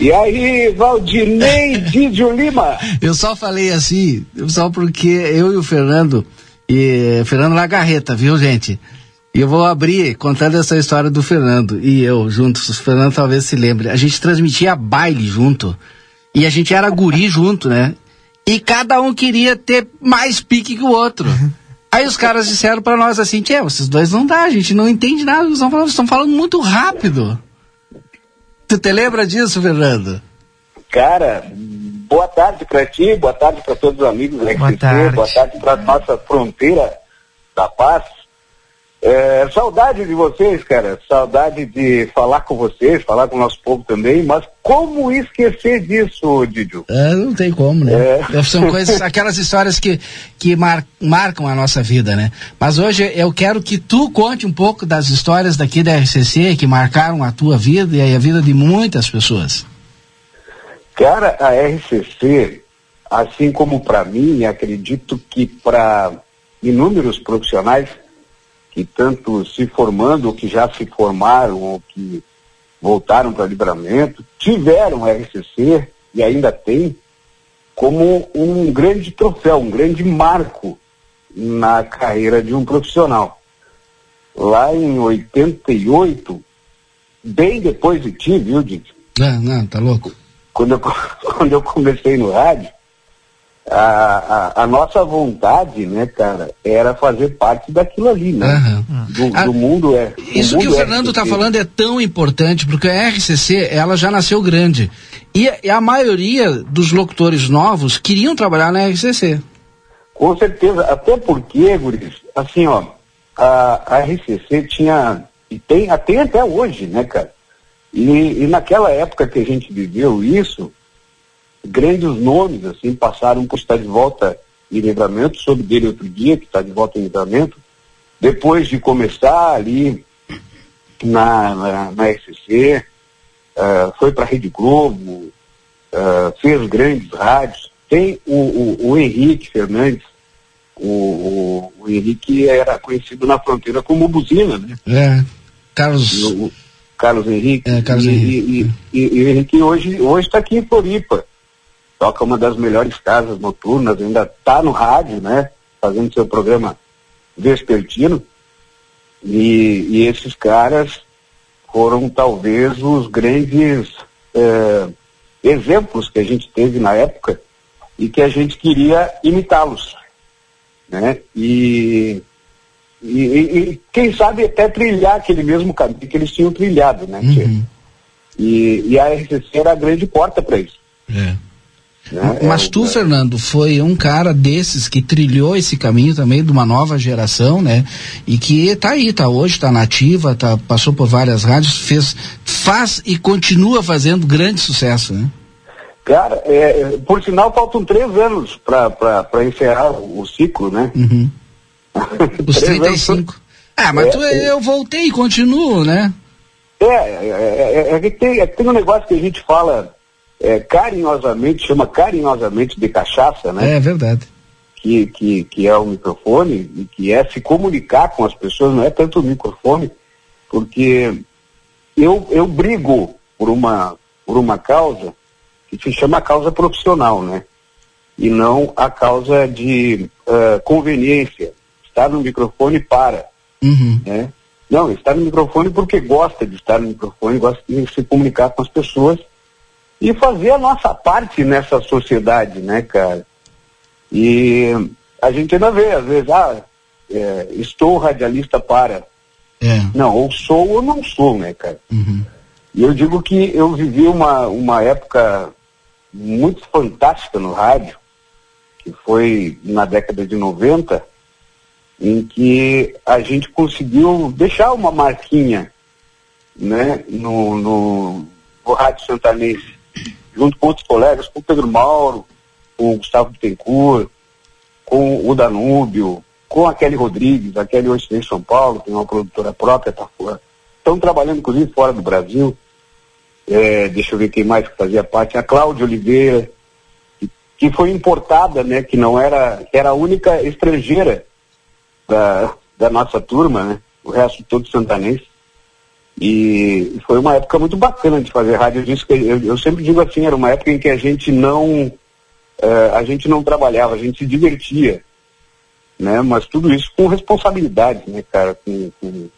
E aí, Valdinei (laughs) Didio Lima? Eu só falei assim, só porque eu e o Fernando, e Fernando Lagarreta, viu, gente? E eu vou abrir contando essa história do Fernando e eu juntos. O Fernando talvez se lembre. A gente transmitia baile junto. E a gente era guri junto, né? E cada um queria ter mais pique que o outro. Aí os caras disseram para nós assim, Tchê, vocês dois não dá, a gente não entende nada, eles estão falando, estão falando muito rápido. Tu te lembra disso, Fernando? Cara, boa tarde pra ti, boa tarde pra todos os amigos da Boa RCC, tarde. boa tarde pra nossa fronteira da paz. É, saudade de vocês, cara, saudade de falar com vocês, falar com o nosso povo também, mas como esquecer disso, Didio? É, não tem como, né? São coisas, aquelas histórias que, que mar- marcam a nossa vida, né? Mas hoje eu quero que tu conte um pouco das histórias daqui da RCC que marcaram a tua vida e a vida de muitas pessoas. Cara, a RCC, assim como para mim, acredito que para inúmeros profissionais que tanto se formando, ou que já se formaram, ou que voltaram para livramento, tiveram a RCC e ainda tem como um grande troféu, um grande marco na carreira de um profissional. Lá em 88, bem depois de ti, viu, Dito? Não, não, tá louco? quando eu, (laughs) quando eu comecei no rádio, a, a, a nossa vontade, né, cara, era fazer parte daquilo ali, né? Do, do mundo é. Isso que o mundo Fernando está falando é tão importante, porque a RCC, ela já nasceu grande. E, a- e a maioria dos locutores novos queriam trabalhar na RCC. Com certeza, até porque, Guris, assim, ó, a, a RCC tinha, e tem, tem até hoje, né, cara? E, e naquela época que a gente viveu isso, grandes nomes, assim, passaram por estar de volta em livramento, soube dele outro dia, que está de volta em livramento, depois de começar ali na, na, na RCC, ah, foi para a Rede Globo, ah, fez grandes rádios. Tem o, o, o Henrique Fernandes, o, o, Henrique era conhecido na fronteira como Buzina, né? É. Carlos. O, Carlos Henrique. É, Carlos e, Henrique. E, e, e o Henrique hoje hoje está aqui em Floripa. Toca uma das melhores casas noturnas, ainda está no rádio, né? Fazendo seu programa vespertino. E, e esses caras foram talvez os grandes eh, exemplos que a gente teve na época e que a gente queria imitá-los. Né? E, e, e- quem sabe até trilhar aquele mesmo caminho que eles tinham trilhado, né? Tchê? E, e a RCC era a grande porta para isso. É. Né? Mas tu, Fernando, foi um cara desses que trilhou esse caminho também de uma nova geração, né? E que tá aí, tá hoje, tá nativa, tá, passou por várias rádios, fez, faz e continua fazendo grande sucesso, né? Cara, é, é, por sinal, faltam três anos para encerrar o, ciclo, né? Uhum. (laughs) Os Três 35. Ah, mas É, tu, é. eu voltei e continuo, né? É, é, é, é que tem, é que tem um negócio que a gente fala é, carinhosamente, chama carinhosamente de cachaça, né? É verdade. Que, que, que é o microfone e que é se comunicar com as pessoas, não é tanto o microfone, porque eu, eu brigo por uma, por uma causa que se chama causa profissional, né? E não a causa de ah, conveniência. Estar no microfone para Uhum. né? Não, está no microfone porque gosta de estar no microfone, gosta de se comunicar com as pessoas e fazer a nossa parte nessa sociedade, né, cara? E a gente ainda vê, às vezes, ah, é, estou radialista para. É. Não, ou sou ou não sou, né, cara? E eu digo que eu vivi uma, uma época muito fantástica no rádio, que foi na década de 90, em que a gente conseguiu deixar uma marquinha né, no, no, no Rádio Santanense, junto com outros colegas, com o Pedro Mauro, com o Gustavo Bittencourt, com o Danúbio, com a Kelly Rodrigues, a Kelly hoje em São Paulo, tem uma produtora própria, tá fora. Estão trabalhando, inclusive, fora do Brasil. É, deixa eu ver quem mais que fazia parte. A Cláudia Oliveira, que, que foi importada, né? Que não era, que era a única estrangeira da, da nossa turma, né? O resto todo santanense. E foi uma época muito bacana de fazer rádio. Eu, eu, eu sempre digo assim, era uma época em que a gente não eh, a gente não trabalhava, a gente se divertia, né? Mas tudo isso com responsabilidade, né, cara? Com, com,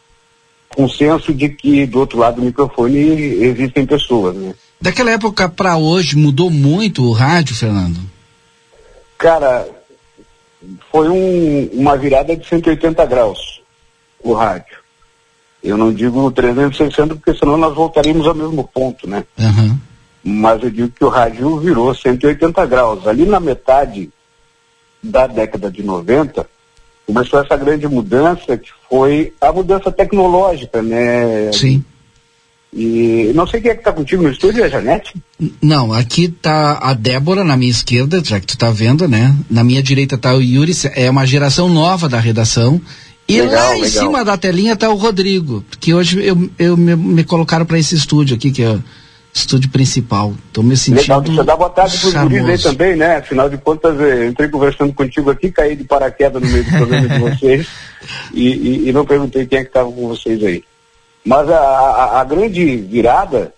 com senso de que do outro lado do microfone existem pessoas, né? Daquela época pra hoje mudou muito o rádio, Fernando? Cara, foi um, uma virada de 180 graus o rádio. Eu não digo 360 porque senão nós voltaríamos ao mesmo ponto, né? Uhum. Mas eu digo que o rádio virou 180 graus. Ali na metade da década de 90, começou essa grande mudança que foi a mudança tecnológica, né? Sim. E não sei quem é que está contigo no estúdio, é a Janete? Não, aqui tá a Débora na minha esquerda, já que tu tá vendo, né? Na minha direita tá o Yuri, é uma geração nova da redação. E Legal, lá em legal. cima da telinha tá o Rodrigo, que hoje eu, eu me, me colocaram para esse estúdio aqui, que é o estúdio principal. Tô me sentindo Legal, deixa eu dar boa tarde para os guris aí também, né? Afinal de contas, eh, eu entrei conversando contigo aqui, caí de paraquedas no meio do programa de vocês (laughs) e, e- e não perguntei quem é que estava com vocês aí. Mas a, a- a grande virada,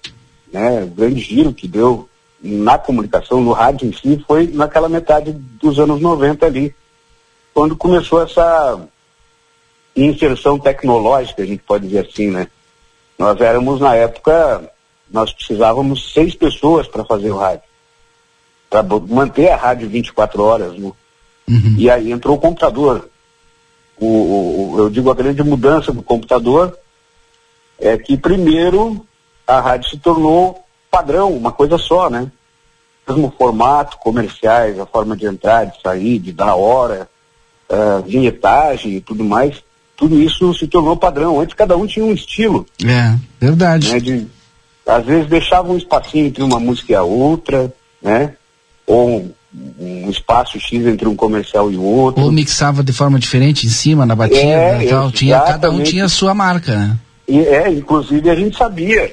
né, o grande giro que deu na comunicação, no rádio em si, foi naquela metade dos anos 90 ali, quando começou essa inserção tecnológica, a gente pode dizer assim, né? Nós éramos, na época, nós precisávamos seis pessoas para fazer o rádio. Para manter a rádio 24 horas, né? E aí entrou o computador. O, o- o- eu digo a grande mudança do computador é que primeiro a rádio se tornou padrão, uma coisa só, né? Mesmo formato, comerciais, a forma de entrar, de sair, de dar hora, ah, vinhetagem e tudo mais, tudo isso se tornou padrão. Antes cada um tinha um estilo. É, verdade. Né, de, às vezes deixava um espacinho entre uma música e a outra, né? Ou um, um espaço X entre um comercial e o outro. Ou mixava de forma diferente em cima, na batida É, e tal. Tinha, cada um tinha a sua marca, né? E, é, inclusive a gente sabia.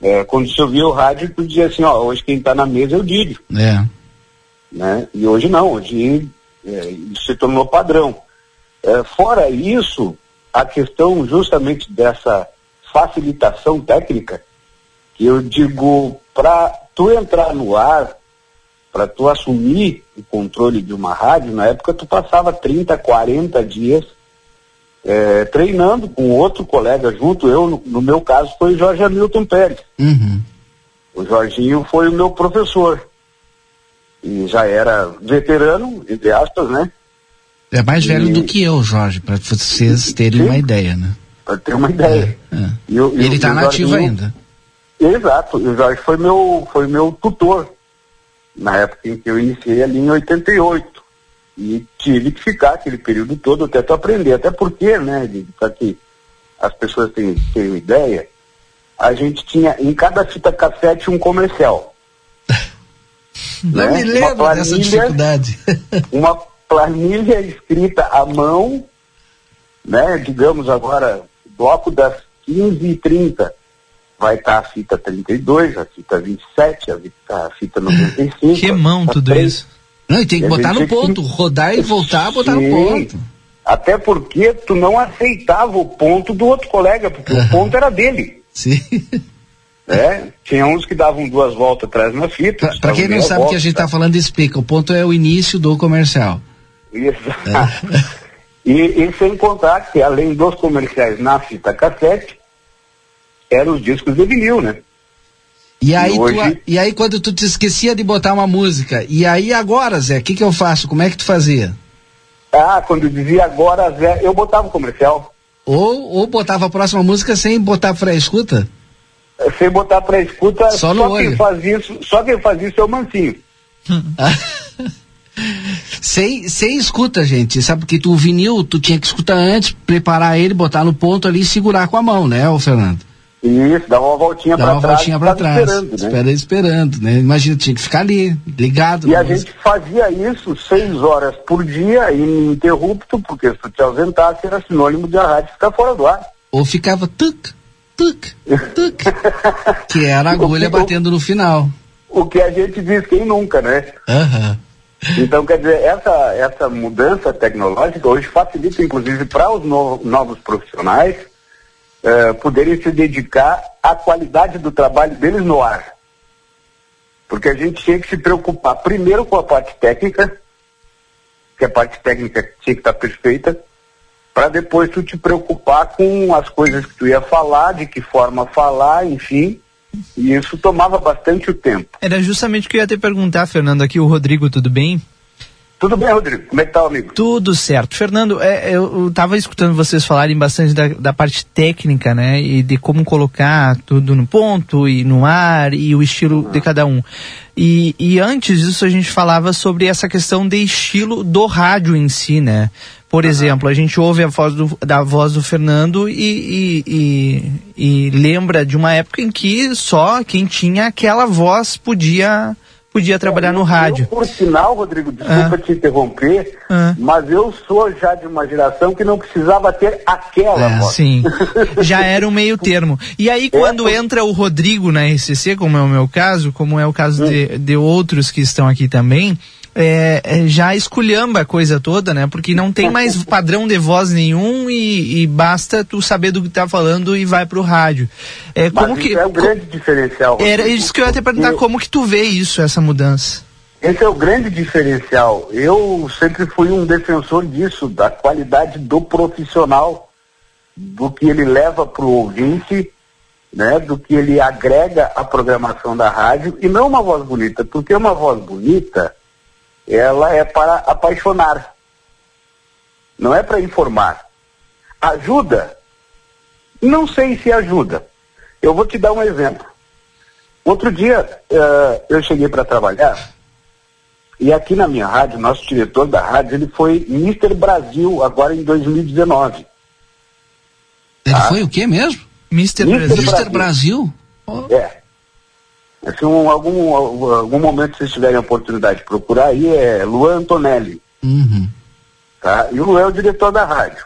É, quando se ouvia o rádio, tu dizia assim, ó, hoje quem está na mesa é o Dídio, É. né? E hoje não, hoje é, isso se tornou padrão. É, fora isso, a questão justamente dessa facilitação técnica, que eu digo, para tu entrar no ar, para tu assumir o controle de uma rádio, na época tu passava 30, 40 dias eh, treinando com outro colega junto. Eu, no, no meu caso, foi o Jorge Hamilton Pérez. Uhum. O Jorginho foi o meu professor. E já era veterano, entre aspas, né? É mais velho E- do que eu, Jorge, para vocês terem uma ideia, né? Para ter uma ideia. E o- e Ele o- tá e o nativo ainda. Exato. O Jorge foi meu, foi meu tutor na época em que eu iniciei ali em 88. E tive que ficar aquele período todo até tu aprender. Até porque, né, para que as pessoas tenham, tenham ideia, a gente tinha em cada fita cassete um comercial. (laughs) Não né? me lembro dessa dificuldade. uma (laughs) planilha escrita à mão né? Digamos agora, bloco das 15h30 vai estar a fita 32, a fita 27, a fita, a fita 95. Que mão tudo 3. isso. Não, e tem que E botar no tinha que- ponto, rodar e voltar, botar no ponto. Até porque tu não aceitava o ponto do outro colega, porque o ponto era dele. Sim. né? Tinha uns que davam duas voltas atrás na fita. Pra quem não sabe o que a gente tá falando, explica. O ponto é o início do comercial. Exato. E, e sem contar que além dos comerciais na fita cassete, eram os discos de vinil, né? E aí, tu- hoje- e aí quando tu te esquecia de botar uma música, e aí agora, Zé, o que que eu faço? Como é que tu fazia? Ah, quando dizia agora, Zé, eu botava o comercial. Ou, ou botava a próxima música sem botar pra escuta? Sem botar pra escuta, Só só, quem faz isso, só quem faz isso é o Mancinho. (laughs) sem, sem escuta, gente. Sabe porque tu, o vinil, tu tinha que escutar antes, preparar ele, botar no ponto ali e segurar com a mão, né, ô Fernando? Isso, dá uma voltinha Dá pra uma trás. voltinha e pra ficava trás. Esperando, né? Espera esperando, né? Imagina, tinha que ficar ali, ligado. E a música. gente fazia isso seis horas por dia, ininterrupto, porque se tu te ausentasse era sinônimo de a rádio ficar fora do ar. Ou ficava tuc, tuc, tuc, (laughs) que era a agulha batendo no final. O que a gente diz, quem nunca, né? Aham. Então, quer dizer, essa, essa mudança tecnológica hoje facilita, inclusive, para os no- novos profissionais eh, poderem se dedicar à qualidade do trabalho deles no ar. Porque a gente tinha que se preocupar primeiro com a parte técnica, que a parte técnica tinha que estar perfeita, para depois tu te preocupar com as coisas que tu ia falar, de que forma falar, enfim. E isso tomava bastante o tempo. Era justamente o que eu ia te perguntar, Fernando, aqui o Rodrigo, tudo bem? Tudo bem, Rodrigo? Como é que tá, amigo? Tudo certo. Fernando, é, eu, eu tava escutando vocês falarem bastante da, da parte técnica, né? E de como colocar tudo no ponto e no ar e o estilo de cada um. E, e antes disso a gente falava sobre essa questão de estilo do rádio em si, né? Por exemplo, a gente ouve a voz do, da voz do Fernando e, e, e, e lembra de uma época em que só quem tinha aquela voz podia, podia trabalhar no rádio. Eu, por sinal, Rodrigo, desculpa te interromper, mas eu sou já de uma geração que não precisava ter aquela É, voz. sim. (laughs) Já era um meio termo. E aí, quando entra o Rodrigo na RCC, como é o meu caso, como é o caso de, de outros que estão aqui também, é, é, já esculhamba a coisa toda, né? Porque não tem mais padrão de voz nenhum e, e basta tu saber do que tá falando e vai pro rádio. É, Mas como que. é o grande diferencial. Era isso que eu ia te perguntar, como que tu vê isso, essa mudança? Esse é o grande diferencial. Eu sempre fui um defensor disso, da qualidade do profissional, do que ele leva para o ouvinte, né, do que ele agrega à programação da rádio, e não uma voz bonita, porque uma voz bonita, ela é para apaixonar, não é para informar. Ajuda? Não sei se ajuda. Eu vou te dar um exemplo. Outro dia eh, eu cheguei para trabalhar e aqui na minha rádio, nosso diretor da rádio, ele foi Mr. Brasil agora em 2019. Ele foi o quê mesmo? Mr. Brasil. Mr. Brasil? É. Se um, algum, algum momento vocês tiverem a oportunidade de procurar aí, é Luan Antonelli. Uhum. Tá? E o Luan é o diretor da rádio.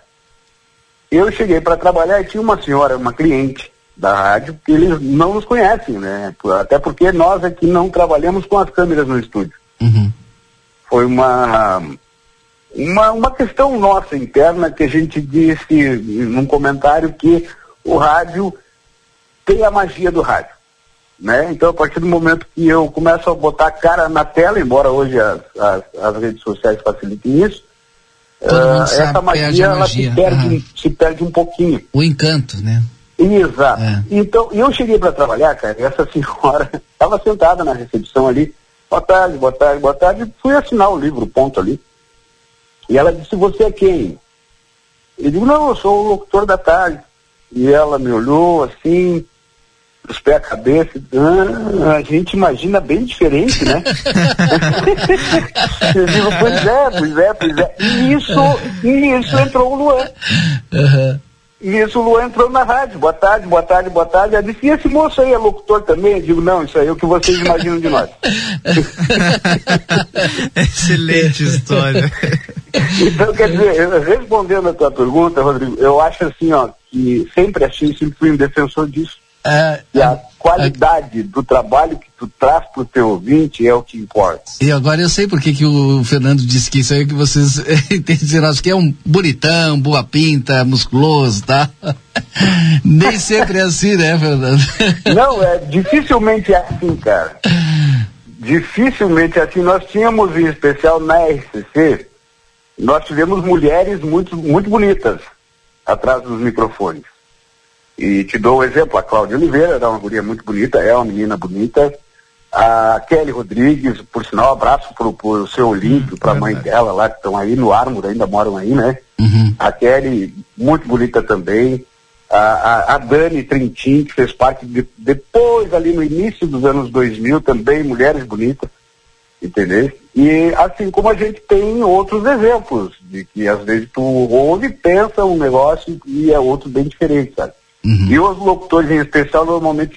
Eu cheguei para trabalhar e tinha uma senhora, uma cliente da rádio, que eles não nos conhecem, né? Até porque nós aqui não trabalhamos com as câmeras no estúdio. Foi uma, uma, uma questão nossa interna que a gente disse num comentário que o rádio tem a magia do rádio. Né? Então, a partir do momento que eu começo a botar a cara na tela, embora hoje as, as, as redes sociais facilitem isso, sabe, essa magia, ela magia. Se, perde, se perde um pouquinho. O encanto, né? Exato. É. Então, e eu cheguei para trabalhar, cara, e essa (laughs) senhora estava sentada na recepção ali, boa tarde, boa tarde, boa tarde, fui assinar o livro, ponto ali. E ela disse, você é quem? Eu digo, não, eu sou o locutor da tarde. E ela me olhou assim, dos pés à cabeça, ah, a gente imagina bem diferente, né? (laughs) eu digo, pois é, pois é, pois é. E nisso, e nisso entrou o Luan. E nisso o Luan entrou na rádio. Boa tarde, boa tarde, boa tarde. Ela disse, e esse moço aí é locutor também? Eu digo, não, isso aí é o que vocês imaginam de nós. (laughs) Excelente história. Então, quer dizer, respondendo a tua pergunta, Rodrigo, eu acho assim, ó, que sempre achei, sempre fui um defensor disso. É, e a qualidade do trabalho que tu traz pro teu ouvinte é o que importa. E agora eu sei por que, que o Fernando disse que isso aí que vocês (laughs) entenderam, acho que é um bonitão, boa pinta, musculoso, tá? (laughs) Nem sempre é assim, né, Fernando? (laughs) Não, é dificilmente é assim, cara. Dificilmente é assim. Nós tínhamos, em especial na RCC, nós tivemos mulheres muito, muito bonitas atrás dos microfones. E te dou o um exemplo, a Cláudia Oliveira era uma guria muito bonita, é uma menina bonita. A Kelly Rodrigues, por sinal, abraço pro, pro seu Olímpio, pra mãe dela lá, que estão aí no Ármor, ainda moram aí, né? A Kelly, muito bonita também. A, a, a Dani Trintim, que fez parte de, depois, ali no início dos anos 2000, também mulheres bonitas, entendeu? E assim como a gente tem outros exemplos, de que às vezes tu ouve, pensa um negócio e é outro bem diferente, sabe? E os locutores em especial normalmente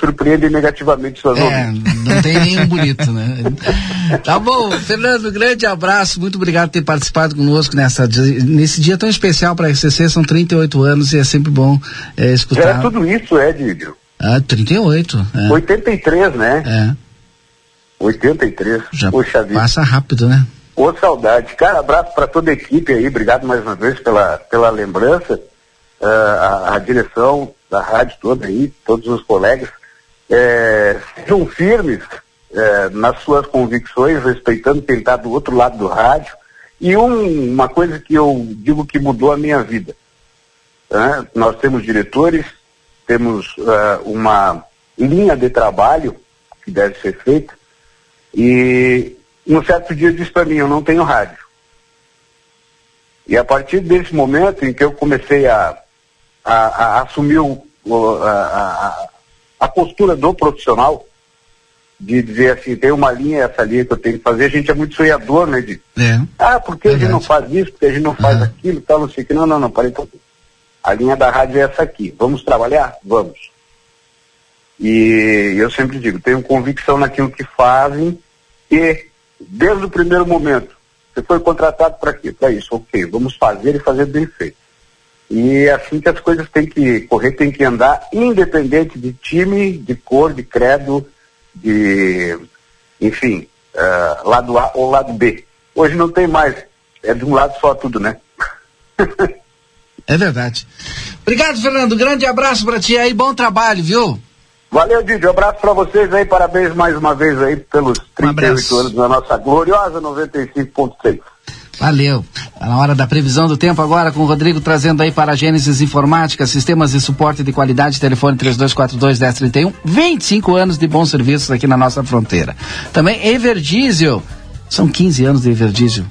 surpreendem negativamente suas É, não tem nenhum (laughs) bonito, né? Tá bom, Fernando, grande abraço, muito obrigado por ter participado conosco nessa, nesse dia tão especial para a RCC, são 38 anos e é sempre bom é, escutar. Já é tudo isso, é, Didio? Ah, 38. É. 83, né? É. 83. Já Poxa vida. passa rápido, né? Ô, saudade. Cara, abraço para toda a equipe aí, obrigado mais uma vez pela, pela lembrança. Uh, a, a, direção da rádio toda aí, todos os colegas, é, sejam firmes é, nas suas convicções, respeitando quem está do outro lado do rádio. E um, uma coisa que eu digo que mudou a minha vida. Né? Nós temos diretores, temos uh, uma linha de trabalho que deve ser feita, e um certo dia eu disse para mim, eu não tenho rádio. E a partir desse momento em que eu comecei a, a, a assumir o, a, a, postura do profissional, de dizer assim, tem uma linha, essa linha que eu tenho que fazer, a gente é muito sonhador, né? De, é. Ah, porque a gente não faz isso, porque a gente não faz aquilo, tal, não sei o que. Não, não, não, parei. A linha da rádio é essa aqui. Vamos trabalhar? Vamos. E eu sempre digo, tenho convicção naquilo que fazem e, desde o primeiro momento, você foi contratado para quê? Para isso, ok, vamos fazer e fazer bem feito. E é assim que as coisas têm que correr, têm que andar, independente de time, de cor, de credo, de, enfim, uh, lado A ou lado B. Hoje não tem mais, é de um lado só tudo, né? é verdade. Obrigado, Fernando. Grande abraço para ti aí, bom trabalho, viu? Valeu, Didi. Um abraço para vocês aí. Parabéns mais uma vez aí pelos 38 um anos da nossa gloriosa 95.6. Valeu. Tá na hora da previsão do tempo agora com o Rodrigo trazendo aí para a Gênesis Informática, sistemas de suporte de qualidade, telefone 3242-1031, 25 anos de bons serviços aqui na nossa fronteira. Também Everdiesel, são 15 anos de Everdiesel.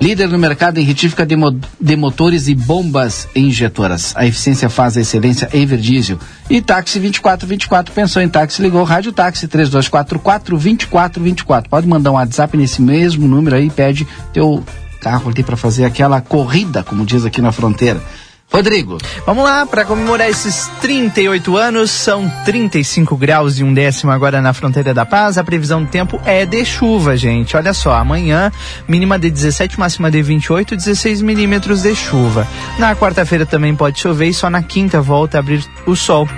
Líder no mercado em retífica de, mo de, motores e bombas injetoras. A eficiência faz a excelência Everdiesel. E táxi 2424, pensou em táxi, ligou Rádio Táxi 3244 2424. Pode mandar um WhatsApp nesse mesmo número aí, pede teu carro ali para fazer aquela corrida, como diz aqui na fronteira. Rodrigo. Vamos lá, para comemorar esses 38 anos, são 35 graus e um décimo agora na fronteira da paz. A previsão do tempo é de chuva, gente. Olha só, amanhã, mínima de 17, máxima de 28, 16 milímetros de chuva. Na quarta-feira também pode chover e só na quinta volta a abrir o sol.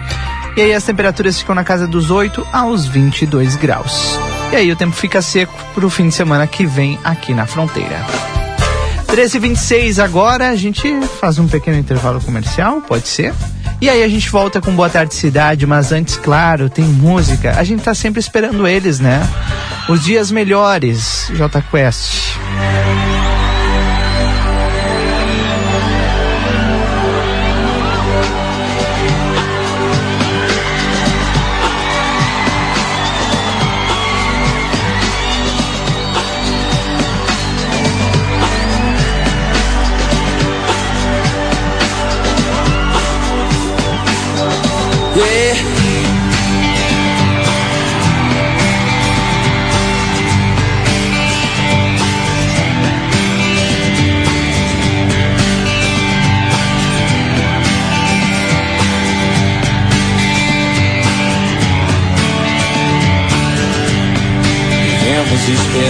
E aí as temperaturas ficam na casa dos 8 aos 22 graus. E aí o tempo fica seco para o fim de semana que vem aqui na fronteira. 13h26 agora, a gente faz um pequeno intervalo comercial, pode ser? E aí a gente volta com Boa Tarde Cidade, mas antes, claro, tem música. A gente tá sempre esperando eles, né? Os dias melhores, J Quest.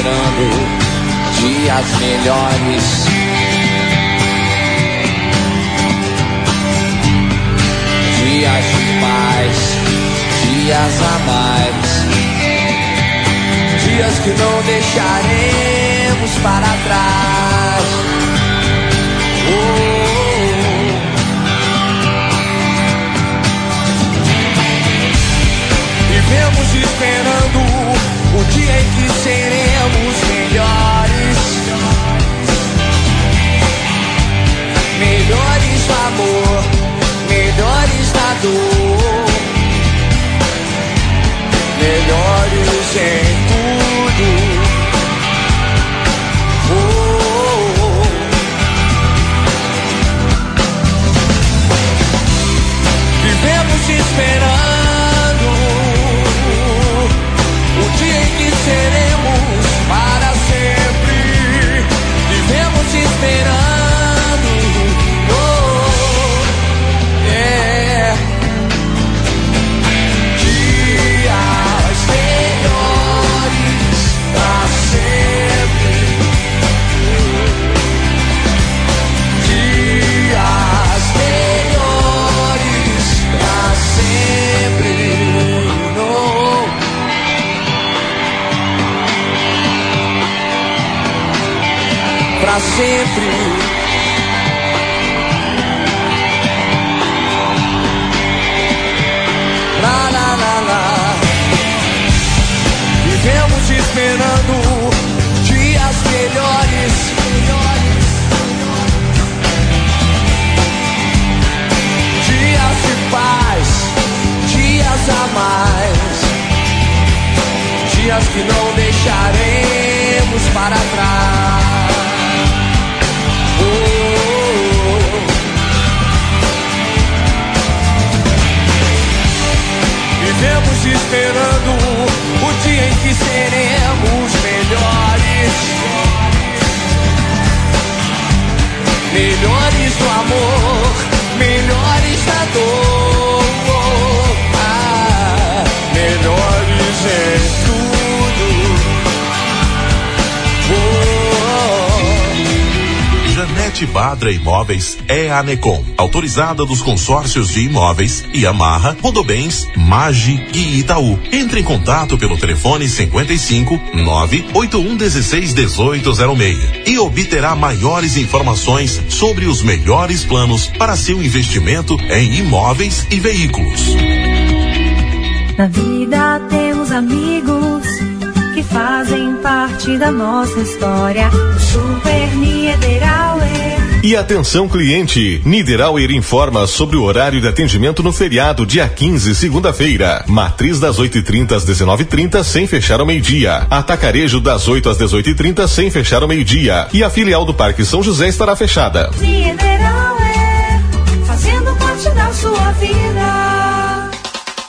esperando dias melhores. Dias de paz, dias a mais. Dias que não deixaremos para trás. Imóveis é a Anecom, autorizada dos consórcios de imóveis Yamaha, Rodobens, Magi e Itaú. Entre em contato pelo telefone 55 981 16 1806 e obterá maiores informações sobre os melhores planos para seu investimento em imóveis e veículos. Na vida temos amigos que fazem parte da nossa história. O Super Niederauer. E atenção cliente, Niederauer informa sobre o horário de atendimento no feriado dia 15, segunda-feira. Matriz das 8h30 às 19h30 sem fechar ao meio-dia. Atacarejo das 8 às 18h30 sem fechar ao meio-dia. E a filial do Parque São José estará fechada. Niederauer, fazendo parte da sua vida.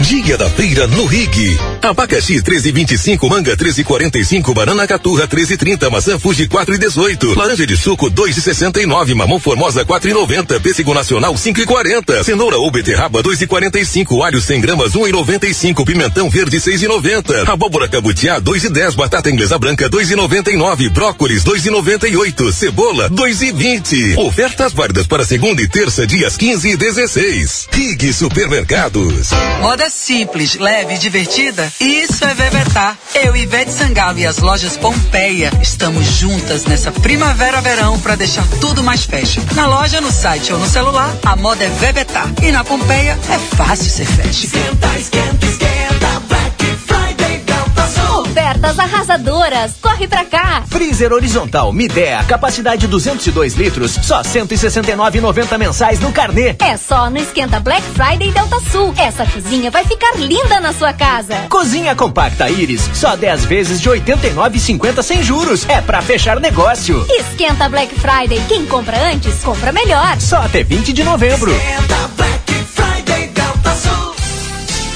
Dia da feira no Rig. Abacaxi 13,25, manga 13,45, banana caturra 13,30, maçã Fuji 4,18, laranja de suco 2,69, mamão formosa 4,90, pêssego nacional 5,40, cenoura ou beterraba 2,45, alho 100 gramas 1,95, pimentão verde 6,90, abóbora cabutiá 2,10, batata inglesa branca 2,99, brócolis 2,98, cebola 2,20. Ofertas válidas para segunda e terça, dias 15 e 16. Rig Supermercados. Moda simples, leve e divertida? Isso é Vevetar. Eu, Ivete Sangalo e as lojas Pompeia estamos juntas nessa primavera-verão para deixar tudo mais fashion. Na loja, no site ou no celular, a moda é Vevetar. E na Pompeia é fácil ser fashion. Esquenta, esquenta, esquenta, Sul. Ofertas arrasadoras. Corre pra cá. Freezer horizontal Midea, capacidade 202 litros, só 169,90 mensais no carnê. É só no Esquenta Black Friday Delta Sul. Essa cozinha vai ficar linda na sua casa. Cozinha compacta Iris, só 10 vezes de 89,50 sem juros. É pra fechar negócio. Esquenta Black Friday. Quem compra antes, compra melhor. Só até 20 de novembro.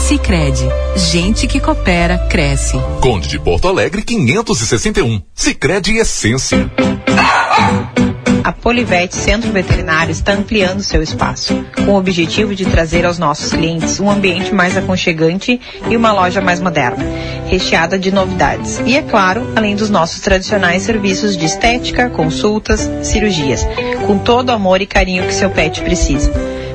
Sicredi, gente que coopera cresce. Conde de Porto Alegre 561. Sicredi Essência. A Polivete Centro Veterinário está ampliando seu espaço, com o objetivo de trazer aos nossos clientes um ambiente mais aconchegante e uma loja mais moderna, recheada de novidades. E é claro, além dos nossos tradicionais serviços de estética, consultas, cirurgias, com todo o amor e carinho que seu pet precisa.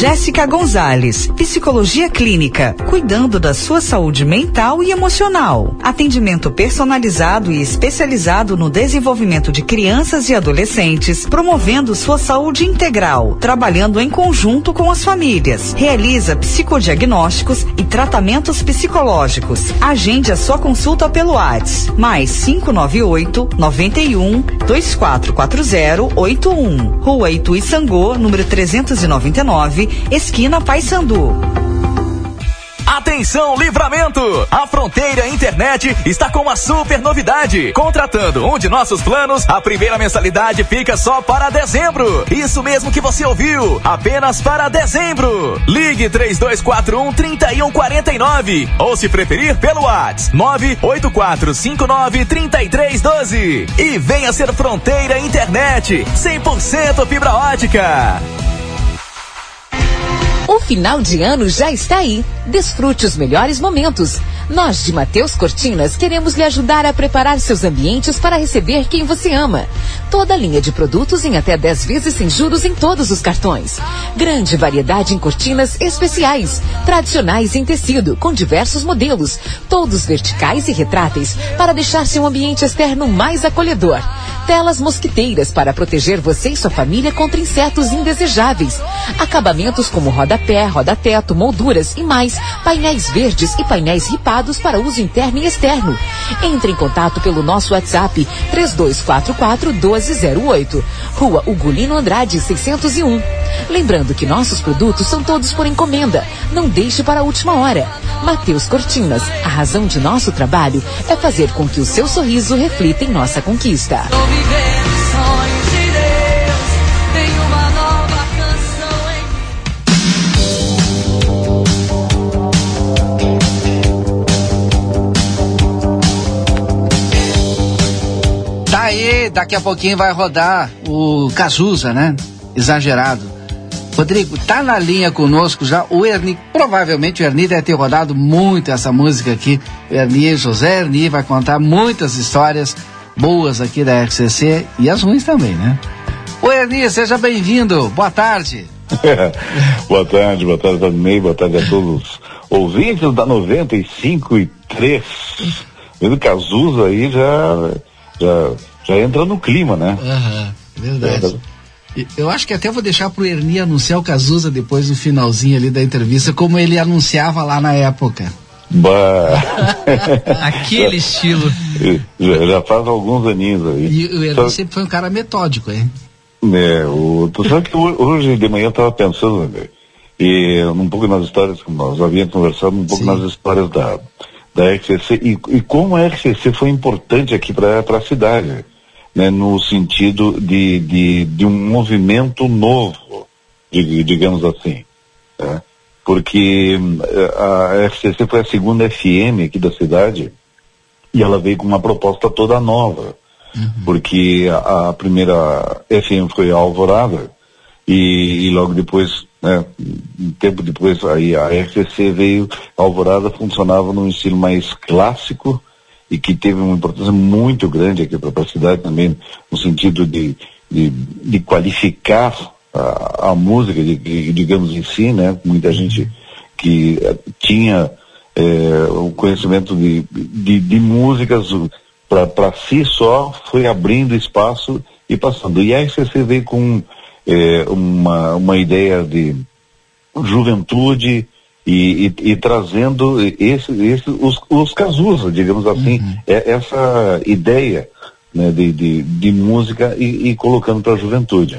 Jéssica Gonzalez, Psicologia Clínica, cuidando da sua saúde mental e emocional. Atendimento personalizado e especializado no desenvolvimento de crianças e adolescentes, promovendo sua saúde integral, trabalhando em conjunto com as famílias. Realiza psicodiagnósticos e tratamentos psicológicos. Agende a sua consulta pelo WhatsApp, mais 598 91 2440 81. Rua Itu Sangô, número 399, esquina Paysandu. Atenção, livramento! A Fronteira Internet está com uma super novidade. Contratando um de nossos planos, a primeira mensalidade fica só para dezembro. Isso mesmo que você ouviu, apenas para dezembro. Ligue 3241 3149 ou se preferir pelo WhatsApp 98459 3312 e venha ser Fronteira Internet 100% fibra ótica. O final de ano já está aí. Desfrute os melhores momentos. Nós de Mateus Cortinas queremos lhe ajudar a preparar seus ambientes para receber quem você ama. Toda a linha de produtos em até 10 vezes sem juros em todos os cartões. Grande variedade em cortinas especiais, tradicionais em tecido, com diversos modelos, todos verticais e retráteis, para deixar seu ambiente externo mais acolhedor. Telas mosquiteiras para proteger você e sua família contra insetos indesejáveis. Acabamentos como rodapé, roda-teto, molduras e mais. Painéis verdes e painéis ripados para uso interno e externo. Entre em contato pelo nosso WhatsApp 3244 1208. Rua Ugolino Andrade 601. Lembrando que nossos produtos são todos por encomenda. Não deixe para a última hora. Mateus Cortinas, a razão de nosso trabalho é fazer com que o seu sorriso reflita em nossa conquista. Tá daqui a pouquinho vai rodar o Cazuza, né? Exagerado. Rodrigo, tá na linha conosco já o Erni, provavelmente o Erni deve ter rodado muito essa música aqui. O Erni, José Erni vai contar muitas histórias boas aqui da RCC e as ruins também, né? O Erni, seja bem-vindo, boa tarde. (laughs) boa tarde, boa tarde, Valdinei, boa tarde a todos os ouvintes da 95 e 3. Vendo Cazuza aí já, já, já entra no clima, né? Aham, verdade. E Eu acho que até vou deixar pro Erni anunciar o Cazuza depois do finalzinho ali da entrevista, como ele anunciava lá na época. Bah. (laughs) Aquele estilo. Já, já faz alguns aninhos aí. E o Só- sempre foi um cara metódico, hein? É, o, tu sabe que ho- hoje de manhã eu estava pensando, né, e um pouco nas histórias que nós havíamos conversado, um pouco nas histórias da, da RCC e, e como a RCC foi importante aqui para a cidade, né, no sentido de, de, de um movimento novo, dig- digamos assim. né, porque hum, a RCC foi a segunda FM aqui da cidade e ela veio com uma proposta toda nova. Porque a, a primeira FM foi a Alvorada e, e logo depois, né, um tempo depois, aí a RCC veio, a Alvorada funcionava num estilo mais clássico e que teve uma importância muito grande aqui para a cidade também, no sentido de, de, de qualificar a, a música, digamos em si, né, muita gente que eh, tinha eh, o conhecimento de, de, de músicas para si só foi abrindo espaço e passando. E a RCC veio com eh, uma, uma ideia de juventude e, e, e trazendo esse, esse, os, os Cazuza, digamos assim, é, essa ideia né, de, de, de música e, e colocando para a juventude.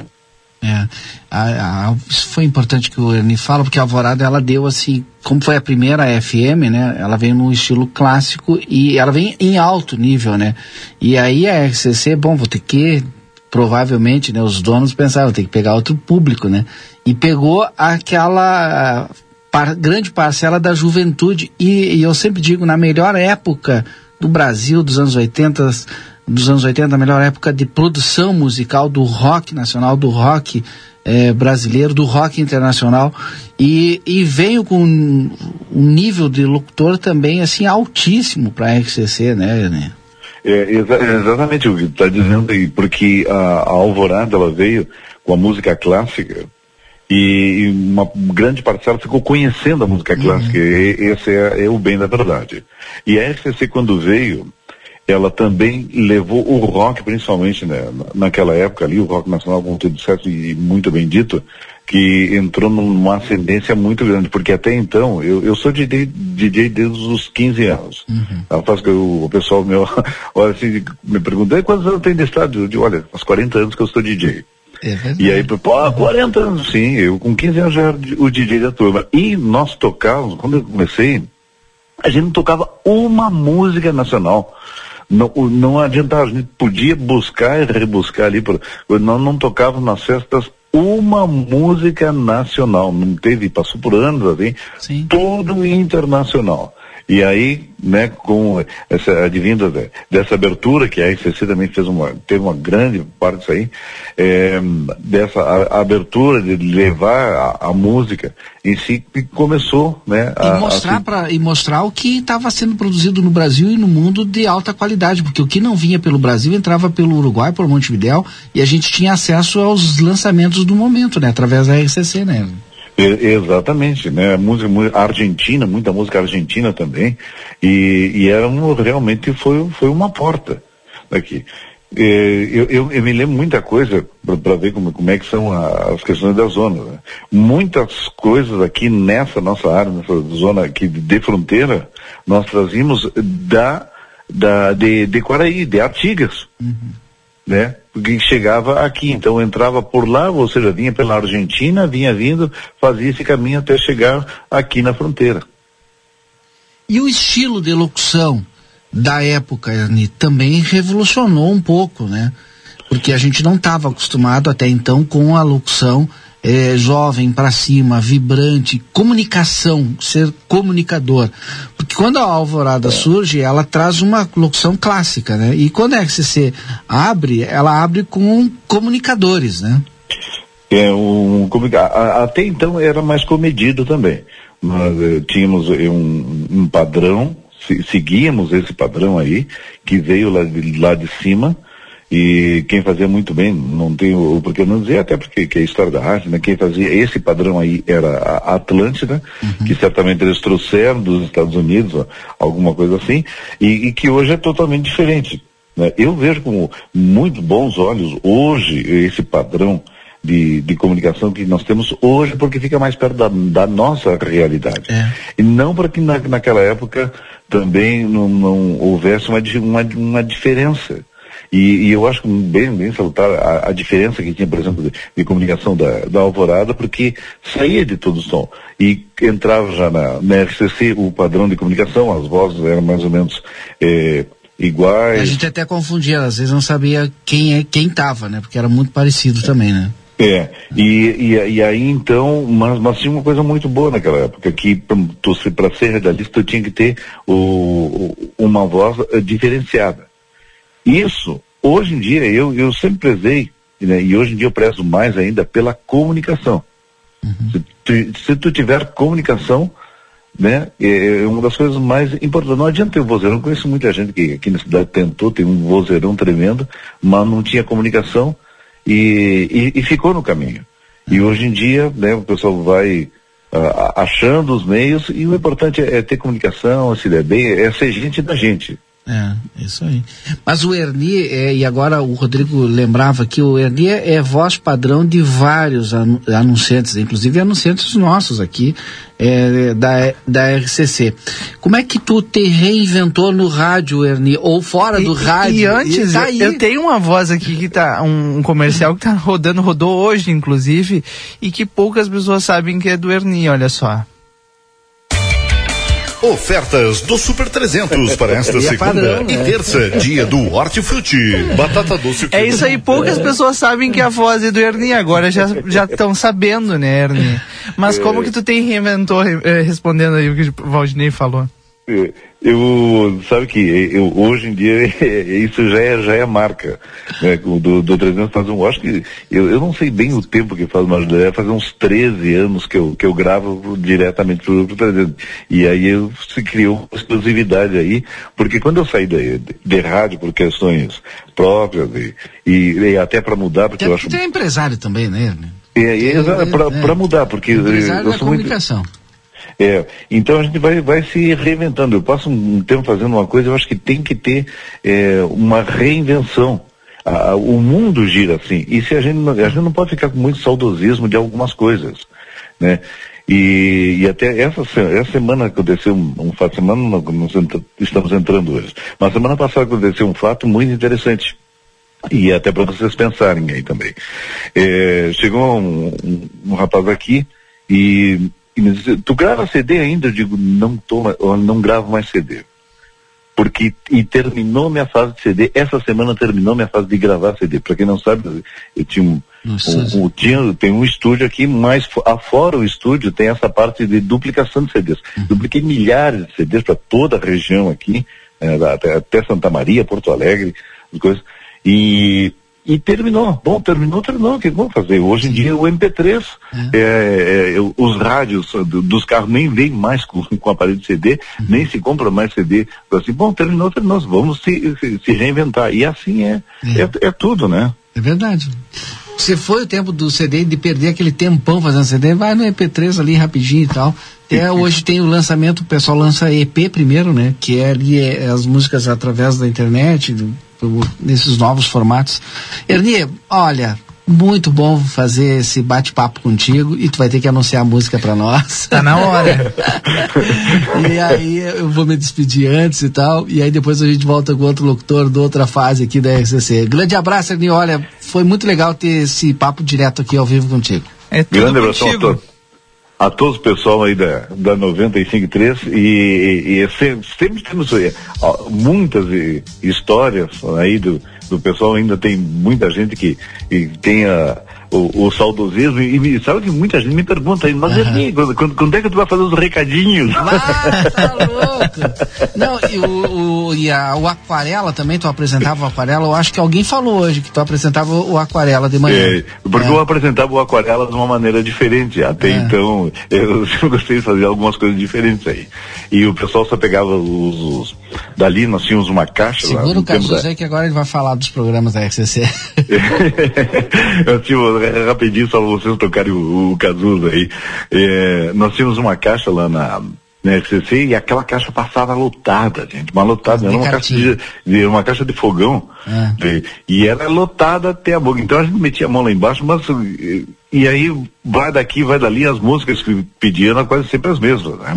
É, a- a- foi importante que o Ernie fala, porque a Alvorada ela deu assim, como foi a primeira FM, né? Ela veio num estilo clássico e ela vem em alto nível, né? E aí a RCC, bom, vou ter que, provavelmente, né? Os donos pensaram, tem que pegar outro público, né? E pegou aquela par- grande parcela da juventude e, e eu sempre digo, na melhor época do Brasil, dos anos 80, dos anos 80, a melhor época de produção musical do rock nacional, do rock eh, brasileiro, do rock internacional. E, e veio com um, um nível de locutor também assim altíssimo para a RCC, né? né? É, exa- é exatamente o que está dizendo aí, porque a, a Alvorada ela veio com a música clássica e, e uma grande parcela ficou conhecendo a música clássica. E, esse é, é o bem da verdade. E a RCC quando veio, ela também levou o rock, principalmente né, na- naquela época ali, o rock nacional, como tudo certo e muito bem dito, que entrou numa ascendência muito grande, porque até então, eu, eu sou DJ, DJ desde os 15 anos. Eu faço que eu- o pessoal meu, (laughs) olha assim, me pergunta, "E quantos anos tem de estádio? Eu digo, olha, faz 40 anos que eu sou DJ. É. E aí, pô, 40 anos, sim, eu com 15 anos já era o DJ da turma. E nós tocávamos, quando eu comecei, a gente não tocava uma música nacional. Não, não adiantava, a gente podia buscar e rebuscar ali, por, nós não tocávamos nas festas uma música nacional, não teve, passou por anos assim, todo internacional. E aí, né, com essa advinda de- dessa abertura, que a RCC também fez uma, teve uma grande parte disso aí, é, dessa a- abertura de levar a, a música em si, que começou, né, a, E a mostrar, pra, e mostrar o que estava sendo produzido no Brasil e no mundo de alta qualidade, porque o que não vinha pelo Brasil entrava pelo Uruguai, por Montevidéu, e a gente tinha acesso aos lançamentos do momento, né? Através da RCC, né? Exatamente, né? Música argentina, muita música argentina também, e, e era um, realmente foi, foi uma porta daqui. Eu, eu, eu me lembro muita coisa para ver como, como é que são a- as questões da zona. né? Muitas coisas aqui nessa nossa área, nessa zona aqui de, fronteira, nós trazíamos da, da de, de Quaraí, de Artigas né? Porque chegava aqui, então entrava por lá, ou seja, vinha pela Argentina, vinha vindo, fazia esse caminho até chegar aqui na fronteira. E o estilo de locução da época Ernie, também revolucionou um pouco, né? Porque a gente não estava acostumado até então com a locução é, jovem, para cima, vibrante, comunicação, ser comunicador. Porque quando a Alvorada surge, ela traz uma locução clássica, né? E quando a RCC abre, ela abre com comunicadores, né? É um, até então era mais comedido também. Nós eh, tínhamos eh, um, um padrão, se- seguíamos esse padrão aí, que veio lá de, lá de cima, e quem fazia muito bem, não tem o porquê não dizer, até porque que é a história da rádio, né? Quem fazia esse padrão aí era a Atlântida, que certamente eles trouxeram dos Estados Unidos, ó, alguma coisa assim, e, e que hoje é totalmente diferente. né? Eu vejo com muito bons olhos hoje esse padrão de, de comunicação que nós temos hoje, porque fica mais perto da, da nossa realidade. E não para que na, naquela época também não, não houvesse uma, uma, uma diferença. E, e eu acho bem, bem salutar a, a diferença que tinha, por exemplo, de, de comunicação da, da Alvorada, porque saía de todo o som. E entrava já na, na RCC o padrão de comunicação, as vozes eram mais ou menos eh, A iguais. gente até confundia, às vezes não sabia quem é quem tava, né? Porque era muito parecido também, né? É, e, e, e aí então, mas, mas tinha uma coisa muito boa naquela época, que para ser radialista eu tinha que ter o, uma voz diferenciada. Isso, hoje em dia, eu, eu sempre prezei, né, e hoje em dia eu prezo mais ainda pela comunicação. Se, tu, se tu tiver comunicação, né, é, é uma das coisas mais importantes. Não adianta ter o vozeirão, eu conheço muita gente que aqui na cidade tentou, tem um vozeirão tremendo, mas não tinha comunicação e, e, e ficou no caminho. E hoje em dia, né, o pessoal vai ah, achando os meios e o importante é, é ter comunicação, se der bem, é ser gente da gente. É, isso aí. Mas o Erni, é, e agora o Rodrigo lembrava que o Erni é, é voz padrão de vários anu- anunciantes, inclusive anunciantes nossos aqui é, da, da RCC. Como é que tu te reinventou no rádio, Erni, ou fora do rádio? E antes, tá aí. eu tenho uma voz aqui que tá, um, um comercial que tá rodando, rodou hoje, inclusive, e que poucas pessoas sabem que é do Erni, olha só. Ofertas do Super 300 para esta E (laughs) é segunda padrão, e né? terça, dia do Hortifruti. Batata doce. É isso aí, poucas pessoas sabem que a voz é do Erni, agora já já (laughs) estão sabendo, né, Erni? Mas como que tu te reinventou, eh, respondendo aí o que o Valdinei falou? É, Eu, sabe que eu, hoje em dia (laughs) isso já é, já é marca né, do, do 300 faz um, eu acho que eu, eu não sei bem o tempo que faz, mas deve fazer uns 13 anos que eu, que eu gravo diretamente pro, pro 300. E aí eu, se criou exclusividade aí, porque quando eu saí de, de, de rádio por questões próprias e, e, e até para mudar, porque eu acho é empresário também, né, Erni? é, é, para mudar, porque Empresário eu da sou muito, comunicação. É, então a gente vai, vai se reinventando. Eu passo um tempo fazendo uma coisa, eu acho que tem que ter é, uma reinvenção. A- a- o mundo gira assim. E se a gente, não, a gente não pode ficar com muito saudosismo de algumas coisas, né? E, e até essa, essa semana aconteceu um, um fato, semana não, entra- estamos entrando hoje, mas semana passada aconteceu um fato muito interessante. E até para vocês pensarem aí também. É, chegou um, um- um rapaz aqui e, tu grava CD ainda? Eu digo, não tô, não gravo mais CD. Porque, e terminou minha fase de CD, essa semana terminou minha fase de gravar CD. Para quem não sabe, eu tinha um, um, um- tinha, tem um estúdio aqui, mas fo- afora o estúdio tem essa parte de duplicação de CDs. Dupliquei milhares de CDs para toda a região aqui, eh, até, Santa Maria, Porto Alegre, as coisas. E, e terminou. Bom, terminou, terminou. O que vamos fazer? Hoje em dia o MP3, é, é, eu- os rádios do- dos carros nem vêm mais com, com aparelho de CD, nem se compra mais CD. Assim, bom, terminou, terminou. Vamos se, se, se reinventar. E assim é, é, é tudo, né? É verdade. Se foi o tempo do CD, de perder aquele tempão fazendo CD, vai no EP3 ali rapidinho e tal. Até hoje tem o lançamento, o pessoal lança EP primeiro, né? Que é ali é, as músicas através da internet, do- nesses novos formatos. Ernie, olha, muito bom fazer esse bate-papo contigo e tu vai ter que anunciar a música pra nós. Tá na hora. (laughs) e aí eu vou me despedir antes e tal, e aí depois a gente volta com outro locutor de outra fase aqui da RCC. Grande abraço, Ernie. Olha, foi muito legal ter esse papo direto aqui ao vivo contigo. É Grande abraço a todos o pessoal aí da, da 95.3 e, e, e é sempre, sempre temos eh, ó, muitas eh, histórias aí do, o pessoal ainda tem muita gente que, que tem a, o, o saudosismo e, me- sabe que muita gente me pergunta aí, mas Ernie, quando, quando- é que tu vai fazer os recadinhos? tá louco. Não, e, o, o- e a- o Aquarela também, tu apresentava o Aquarela, eu acho que alguém falou hoje que tu apresentava o Aquarela de manhã. É, porque eu apresentava o aquarela de uma maneira diferente. Até É. então, (laughs) eu, eu gostei de fazer algumas coisas diferentes aí. E o pessoal só pegava os. os dali nós tínhamos uma caixa lá. Segura o Cazuza aí que agora ele vai falar dos programas da RCC. (laughs) eu tipo, rapidinho só vocês tocarem o, o Cazuza aí. É, nós tínhamos uma caixa lá na, na FCC e aquela caixa passava lotada, gente. Uma lotada, era uma caixa de, de- uma caixa de fogão. E, e era lotada até a boca. Então a gente metia a mão lá embaixo, mas e, e aí vai daqui, vai dali, as músicas que pediam eram quase sempre as mesmas, né?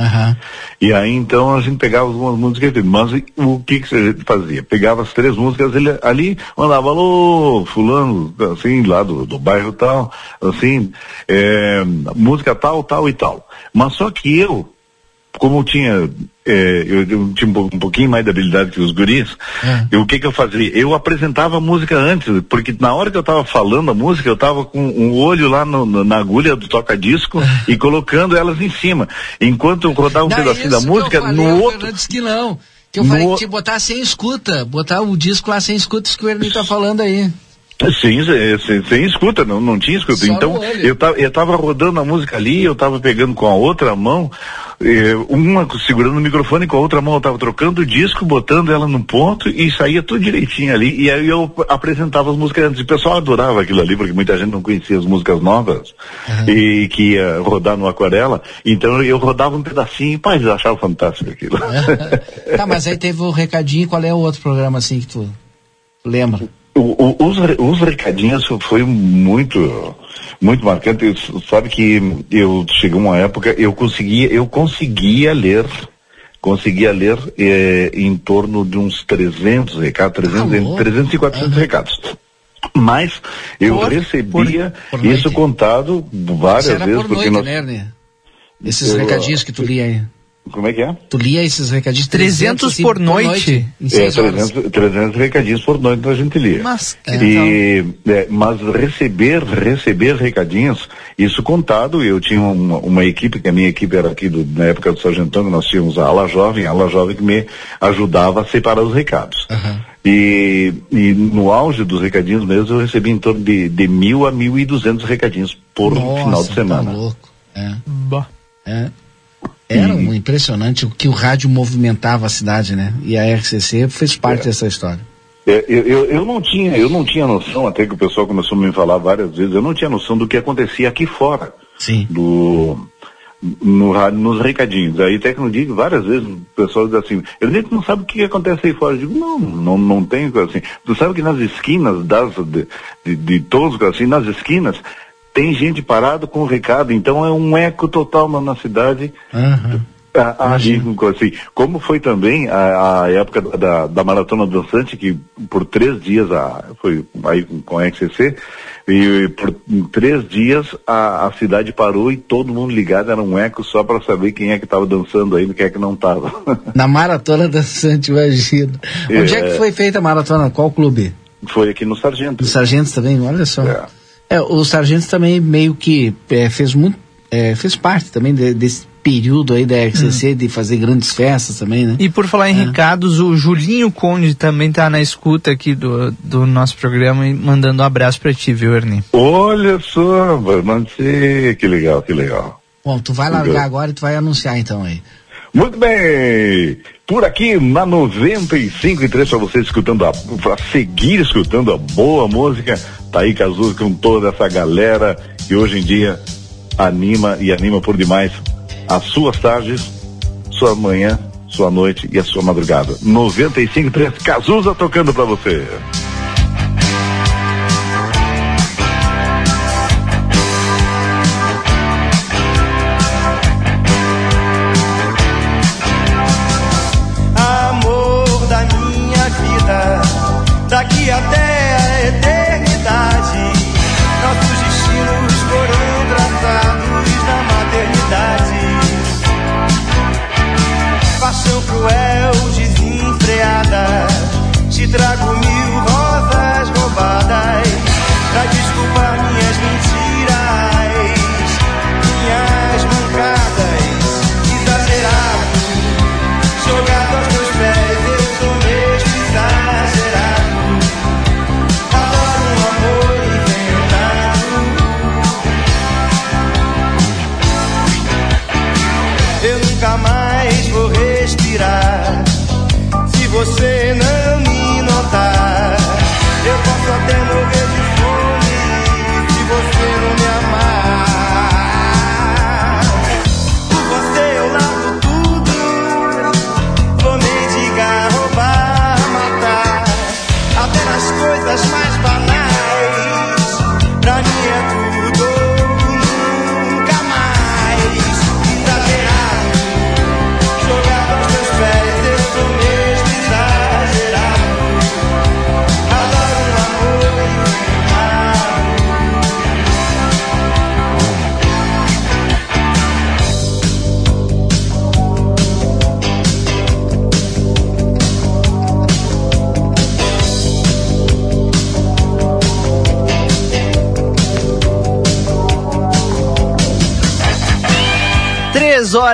E aí então a gente pegava algumas músicas, mas o que que a gente fazia? Pegava as três músicas, ele ali mandava, alô, fulano, assim, lá do, do bairro tal, assim, é, música tal, tal e tal. Mas só que eu, como eu tinha, é, eu, eu tinha um, po- pouquinho mais de habilidade que os guris, eu- o que que eu fazia? Eu apresentava a música antes, porque na hora que eu estava falando a música, eu estava com um olho lá no- no- na agulha do toca-disco e colocando elas em cima. Enquanto eu rodava um Não, pedacinho isso da música, falei, no outro... Disse que não. Que eu No falei que tinha que botar sem escuta, botar o disco lá sem escuta, isso que o Ernie tá falando aí. Sim, sem, escuta, não, não tinha escuta. Só então, eu tava, eu tava rodando a música ali, eu tava pegando com a outra mão, eh, uma segurando o microfone, com a outra mão eu tava trocando o disco, botando ela no ponto e saía tudo direitinho ali. E aí eu apresentava as músicas antes. O pessoal adorava aquilo ali, porque muita gente não conhecia as músicas novas e que ia rodar no aquarela. Então eu rodava um pedacinho, pai, eles achavam fantástico aquilo. (laughs) tá, mas aí teve o recadinho, qual é o outro programa assim que tu lembra? O- o- os, os recadinhos foi muito muito marcante. Eu- sabe que eu cheguei uma época eu conseguia eu conseguia ler conseguia ler eh, em torno de uns 300 recados 300, entre 300 e 400 recados. Mas eu Por- recebia por- por isso contado várias vezes por porque noite, nós, né? Esses Eu- recadinhos que tu lia aí. Como é que é? Tu lia esses recadinhos 300 assim, por noite? em É, seis horas. 300, 300 recadinhos por noite a gente lia. Mas, E, é, mas receber, receber recadinhos, isso contado, eu tinha uma, uma equipe, que a minha equipe era aqui do- na época do Sargentão, que nós tínhamos a ala jovem, a ala jovem que me ajudava a separar os recados. E, e no auge dos recadinhos mesmo, eu recebi em torno de, de mil a mil e duzentos recadinhos por Nossa, final de tá semana. louco. É. É. Era impressionante o que o rádio movimentava a cidade, né? E a RCC fez parte dessa história. É, eu, eu, eu não tinha, eu não tinha noção, até que o pessoal começou a me falar várias vezes, eu não tinha noção do que acontecia aqui fora. Sim. Do, no rádio, nos recadinhos. Aí até que eu digo várias vezes, o pessoal diz assim, eu nem não sabe o que acontece aí fora. Eu digo, não, não, não tem assim. Tu sabe que nas esquinas das, de, de, de todos, assim, nas esquinas, tem gente parada com recado, então é um eco total na, na cidade. Ah, ah, digo assim, como foi também a, a época da, da maratona dançante, que por três dias a, foi aí com, a XCC, e por três dias a, a cidade parou e todo mundo ligado, era um eco só para saber quem é que estava dançando aí e quem é que não estava. (laughs) Na maratona dançante, imagina. Onde é que É. foi feita a maratona? Qual clube? foi aqui no Sargento. Do Sargentos também, olha só. É, o Sargentos também meio que é, fez muito, é, fez parte também de- desse período aí da RCC de fazer grandes festas também, né? E por falar em recados, o Julinho Conde também tá na escuta aqui do, do nosso programa e mandando um abraço pra ti, viu, Ernie? Olha só, Bernardi, que legal, que legal. Bom, tu vai largar agora e tu vai anunciar então aí. Muito bem! Por aqui na 95 e 3 para você escutando a para seguir escutando a boa música, tá aí Cazuza com toda essa galera que hoje em dia anima e anima por demais as suas tardes, sua manhã, sua noite e a sua madrugada. 95 e 3 Cazuza tocando para você.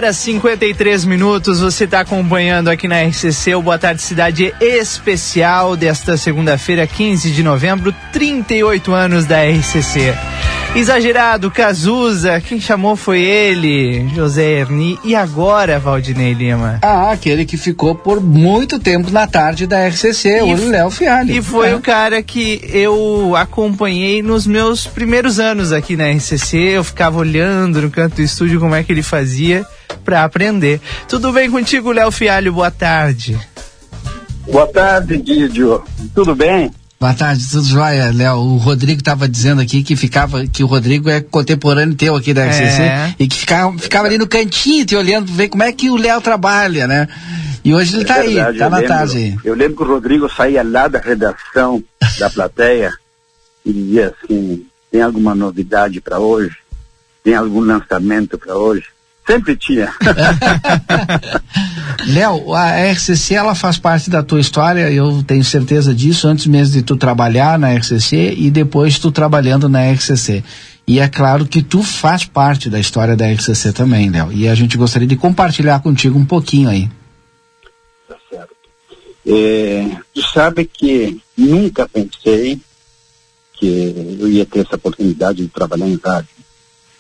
Horas e 53 minutos. Você está acompanhando aqui na RCC o Boa Tarde Cidade especial desta segunda-feira, 15 de novembro, 38 anos da RCC. Exagerado, Cazuza, quem chamou foi ele, José Erni. E agora, Valdinei Lima? Ah, aquele que ficou por muito tempo na tarde da RCC, o Léo Fialho. E foi É. o cara que eu acompanhei nos meus primeiros anos aqui na RCC. Eu ficava olhando no canto do estúdio como é que ele fazia pra aprender. Tudo bem contigo, Léo Fialho? Boa tarde. Boa tarde, Didio. Tudo bem? Boa tarde, tudo jóia, Léo. O Rodrigo estava dizendo aqui que ficava, que o Rodrigo é contemporâneo teu aqui da RCC É. e que ficava, ficava ali no cantinho te olhando, ver como é que o Léo trabalha, né? E hoje ele É tá aí, tá eu na lembro- tarde aí. Eu lembro que o Rodrigo saía lá da redação da plateia e dizia assim: tem alguma novidade para hoje? Tem algum lançamento para hoje? Sempre tinha. (laughs) Léo, a RCC ela faz parte da tua história, eu tenho certeza disso, antes mesmo de tu trabalhar na RCC e depois tu trabalhando na RCC. E é claro que tu faz parte da história da RCC também, Léo. E a gente gostaria de compartilhar contigo um pouquinho aí. É, tu sabe que nunca pensei que eu ia ter essa oportunidade de trabalhar em rádio.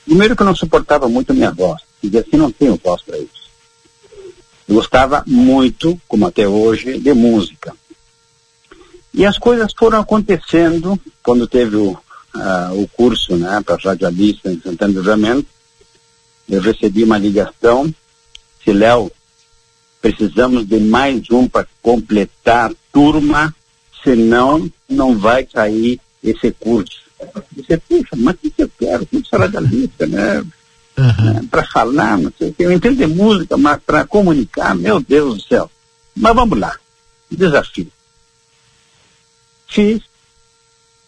Primeiro que eu não suportava muito a minha voz. Dizia assim, não tenho voz para isso. Eu gostava muito, como até hoje, de música. E as coisas foram acontecendo quando teve o, ah, o curso né, para radialista em Santana do Livramento. Eu recebi uma ligação. Se Léo, precisamos de mais um para completar a turma, senão não vai sair esse curso. Eu disse, puxa, mas o que que eu quero? Curso radialista, né? Para falar, não sei o que. Eu entendo de música, mas para comunicar, meu Deus do céu. Mas vamos lá. Desafio. Fiz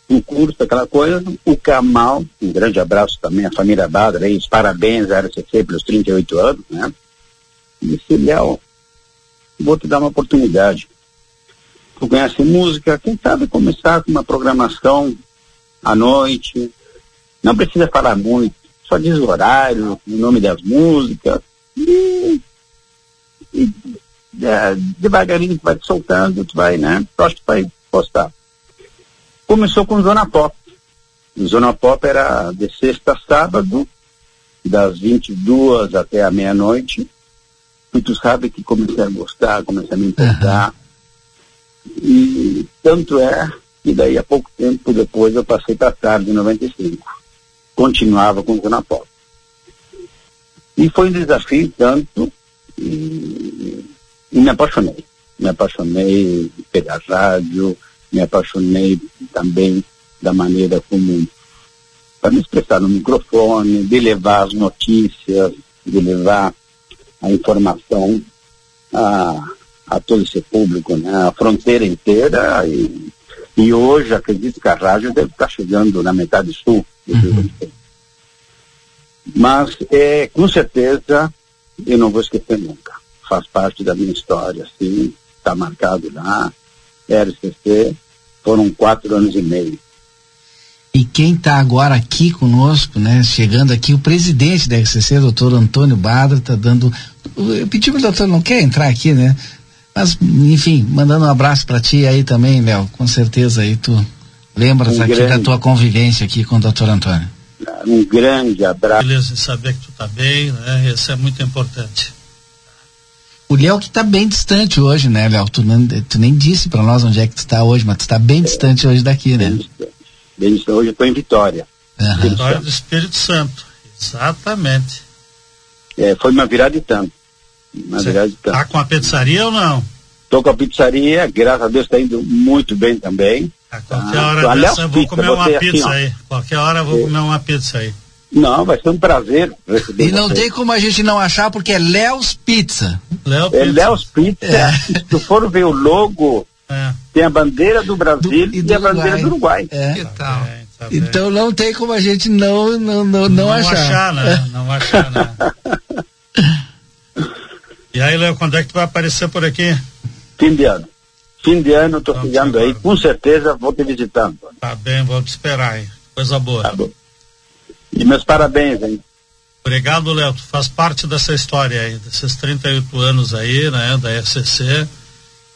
o curso, aquela coisa. O Camal, um grande abraço também à família Badra, aí, parabéns à RCC pelos 38 anos, né? Disse, Léo, vou te dar uma oportunidade. Tu conhece música, quem sabe começar com uma programação à noite. Não precisa falar muito, só diz o horário, o nome das músicas. E, e é, devagarinho tu vai te soltando, tu vai, né? Tu acha que tu vai postar. Começou com Zona Pop. Zona Pop era de sexta a sábado, das 22 até a meia-noite. E tu sabe que comecei a gostar, comecei a me empolgar. E tanto é que daí a pouco tempo depois eu passei para tarde em 95. Continuava com Zona Pop. E foi um desafio tanto e, e me apaixonei. Me apaixonei pela rádio, me apaixonei também da maneira como para me expressar no microfone, de levar as notícias, de levar a informação a, a todo esse público, né? a fronteira inteira. E, e hoje acredito que a rádio deve estar chegando na metade sul Mas é, com certeza eu não vou esquecer nunca. Faz parte da minha história, assim, está marcado lá. RCC, foram quatro anos e meio. E quem está agora aqui conosco, né, chegando aqui, o presidente da RCC, doutor Antônio Badra, está dando. Eu pedi para o doutor, não quer entrar aqui, né? Mas, enfim, mandando um abraço para ti aí também, Léo. Com certeza aí tu lembras Um aqui grande. da tua convivência aqui com o doutor Antônio. Um grande abraço. Beleza, em saber que tu tá bem, né? Isso é muito importante. O Léo que está bem distante hoje, né, Léo? Tu, tu nem disse para nós onde é que tu está hoje, mas tu está bem distante hoje daqui, né? Bem, hoje eu estou em Vitória. Vitória do Espírito Santo. Exatamente. É, foi uma virada de tanto. Uma Você virada de tanto. Tá com a pizzaria ou não? Estou com a pizzaria, graças a Deus está indo muito bem também. Qualquer Ah, hora aliás, dessa eu vou pizza, comer uma você assim, pizza ó. aí. Qualquer hora eu vou comer uma pizza aí. Não, vai ser um prazer receber E não você. tem como a gente não achar, porque é Léo's Pizza. Léo É Léo's Pizza. Se tu for ver o logo, É. tem a bandeira do Brasil e, a bandeira do Uruguai. É. Que tal? Então não tem como a gente não, não, não, não, Não achar. achar, né? Não achar, né? (laughs) E aí, Léo, quando é que tu vai aparecer por aqui? Fim de ano. Fim de ano, estou chegando aí. Com certeza vou te visitar. Antônio. Tá bem, vou te esperar aí. Coisa boa. Tá bom. E meus parabéns, hein? Obrigado, Léo. Tu faz parte dessa história aí, desses 38 anos aí, né, da RCC.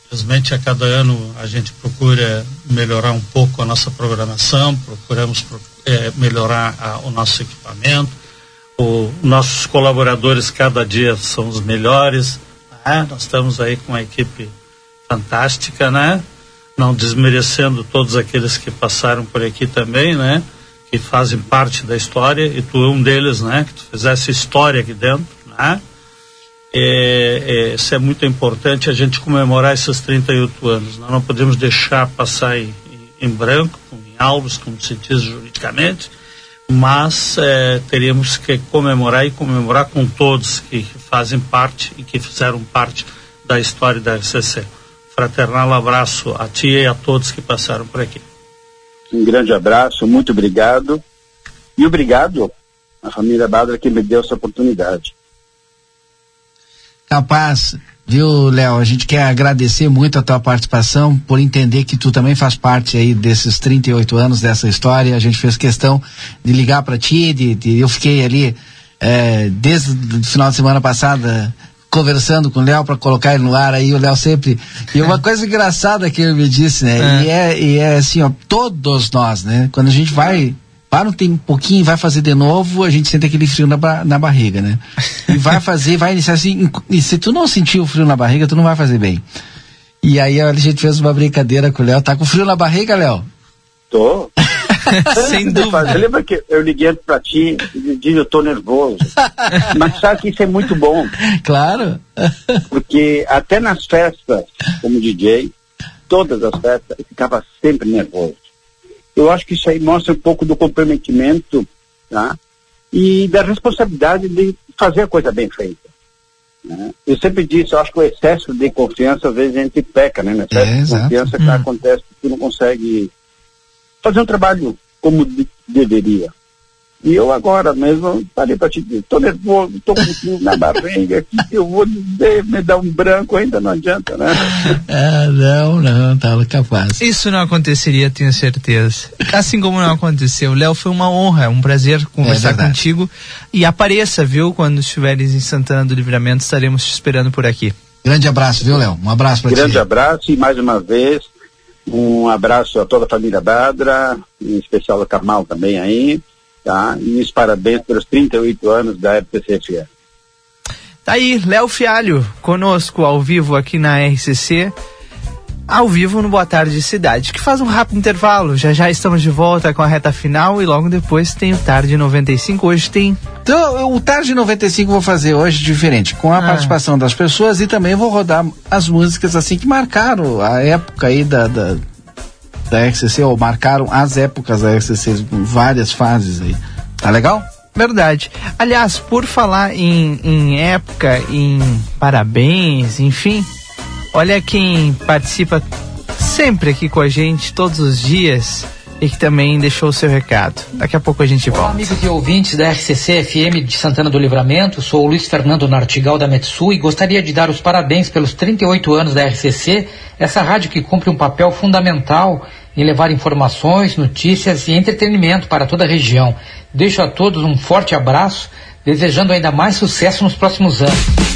Infelizmente, a cada ano a gente procura melhorar um pouco a nossa programação, procuramos pro- eh, melhorar a- o nosso equipamento. O, nossos colaboradores cada dia são os melhores. né? Nós estamos aí com uma equipe fantástica, né? Não desmerecendo todos aqueles que passaram por aqui também, né? Que fazem parte da história e tu é um deles, né? Que tu fizesse história aqui dentro, né? É, é, isso é muito importante a gente comemorar esses 38 anos. Nós não podemos deixar passar em, em branco, em alvos, como se diz juridicamente, mas é, teríamos que comemorar e comemorar com todos que fazem parte e que fizeram parte da história da RCC. Fraternal abraço a ti e a todos que passaram por aqui. Um grande abraço, muito obrigado. E obrigado à família Badra que me deu essa oportunidade. Capaz, viu, Léo? A gente quer agradecer muito a tua participação, por entender que tu também faz parte aí desses 38 anos dessa história. A gente fez questão de ligar para ti, de, de- eu fiquei ali eh, desde o final de semana passada conversando com o Léo para colocar ele no ar aí, o Léo sempre. E uma coisa engraçada que ele me disse, né? E, é, e é assim, ó, todos nós, né? Quando a gente vai para um tem um pouquinho e vai fazer de novo, a gente sente aquele frio na, na barriga, né? E vai fazer, vai iniciar assim, e se tu não sentir o frio na barriga, tu não vai fazer bem. E aí a gente fez uma brincadeira com o Léo, tá com frio na barriga, Léo? Tô. (laughs) Sem dúvida. Lembra que eu liguei pra ti e disse eu tô nervoso. (laughs) Mas sabe que isso é muito bom. Claro. Porque até nas festas, como DJ, todas as festas, eu ficava sempre nervoso. Eu acho que isso aí mostra um pouco do comprometimento, tá? E da responsabilidade de fazer a coisa bem feita. né? Eu sempre disse, eu acho que o excesso de confiança, às vezes a gente peca, né? No excesso É, de confiança que Hum. acontece que tu não consegue fazer um trabalho como de- deveria. E eu agora mesmo parei para te dizer, tô nervoso, tô com frio na barriga, que eu vou dizer? Me dá um branco, ainda não adianta, né? Ah, (laughs) não, não, tá capaz. Isso não aconteceria, tenho certeza. Assim como não aconteceu. Léo, foi uma honra, é um prazer conversar verdade. contigo. E apareça, viu? Quando estiveres em Santana do Livramento, estaremos te esperando por aqui. Grande abraço, viu, Léo? Um abraço pra Grande ti. abraço e mais uma vez um abraço a toda a família Badra, em especial a Kamal também aí, tá? E os parabéns pelos 38 anos da RPCFE. Tá aí, Léo Fialho, conosco ao vivo aqui na RCC. Ao vivo no Boa Tarde Cidade, que faz um rápido intervalo. Já já estamos de volta com a reta final e logo depois tem o Tarde 95. Hoje tem Então, o Tarde 95 eu vou fazer hoje diferente, com a Ah. participação das pessoas e também vou rodar as músicas assim que marcaram a época aí da, da, da RCC, ou marcaram as épocas da RCC, com várias fases aí. Tá legal? Verdade. Aliás, por falar em, em época, em parabéns, enfim, olha quem participa sempre aqui com a gente, todos os dias, e que também deixou o seu recado. Daqui a pouco a gente Olá, volta. amigos e ouvintes da RCC FM de Santana do Livramento. Sou o Luiz Fernando Nartigal da Metsu e gostaria de dar os parabéns pelos 38 anos da RCC, essa rádio que cumpre um papel fundamental em levar informações, notícias e entretenimento para toda a região. Deixo a todos um forte abraço, desejando ainda mais sucesso nos próximos anos.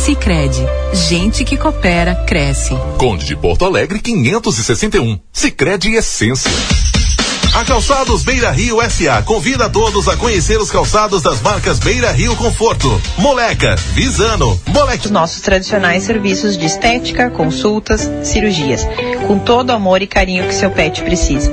Sicredi, gente que coopera cresce. Conde de Porto Alegre 561. Sicredi Essência. A Calçados Beira Rio SA convida todos a conhecer os calçados das marcas Beira Rio Conforto, Moleca, Visano, Moleque. Os nossos tradicionais serviços de estética, consultas, cirurgias, com todo o amor e carinho que seu pet precisa.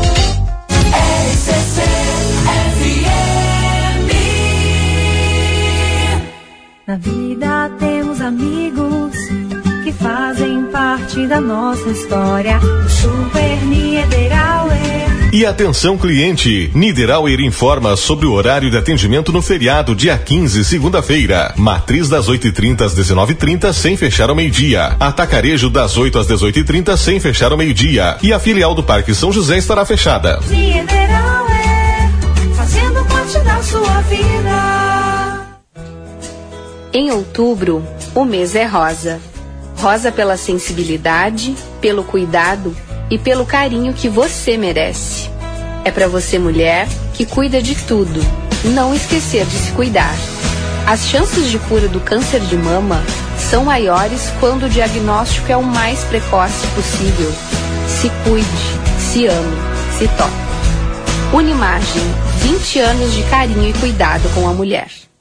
Na vida temos amigos que fazem parte da nossa história. O Super Niederauer. E atenção cliente, Niederauer informa sobre o horário de atendimento no feriado dia 15, segunda-feira. Matriz das 8h30 às 19h30 sem fechar ao meio-dia. Atacarejo das 8 às 18h30 sem fechar ao meio-dia. E a filial do Parque São José estará fechada. Niederauer, fazendo parte da sua vida. Em outubro, o mês é rosa. Rosa pela sensibilidade, pelo cuidado e pelo carinho que você merece. É para você, mulher, que cuida de tudo, não esquecer de se cuidar. As chances de cura do câncer de mama são maiores quando o diagnóstico é o mais precoce possível. Se cuide, se ame, se toque. Unimagem, 20 anos de carinho e cuidado com a mulher.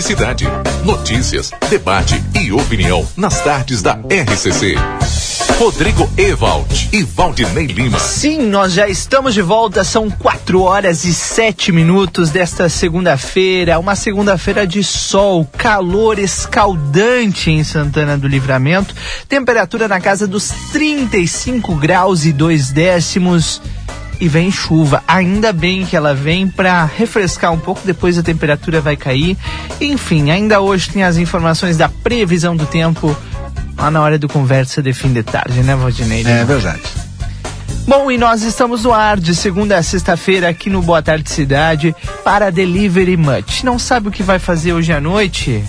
Cidade. Notícias, debate e opinião nas tardes da RCC. Rodrigo Evald e Valdinei Lima. Sim, nós já estamos de volta, são 4 horas e 7 minutos desta segunda-feira, uma segunda-feira de sol, calor escaldante em Santana do Livramento, temperatura na casa dos 35 graus e 2 décimos e vem chuva. Ainda bem que ela vem para refrescar um pouco, depois a temperatura vai cair. Enfim, ainda hoje tem as informações da previsão do tempo lá na hora do conversa de fim de tarde, né, Valdinei? É verdade. Bom, e nós estamos no ar de segunda a sexta-feira aqui no Boa Tarde Cidade para Delivery Much. Não sabe o que vai fazer hoje à noite?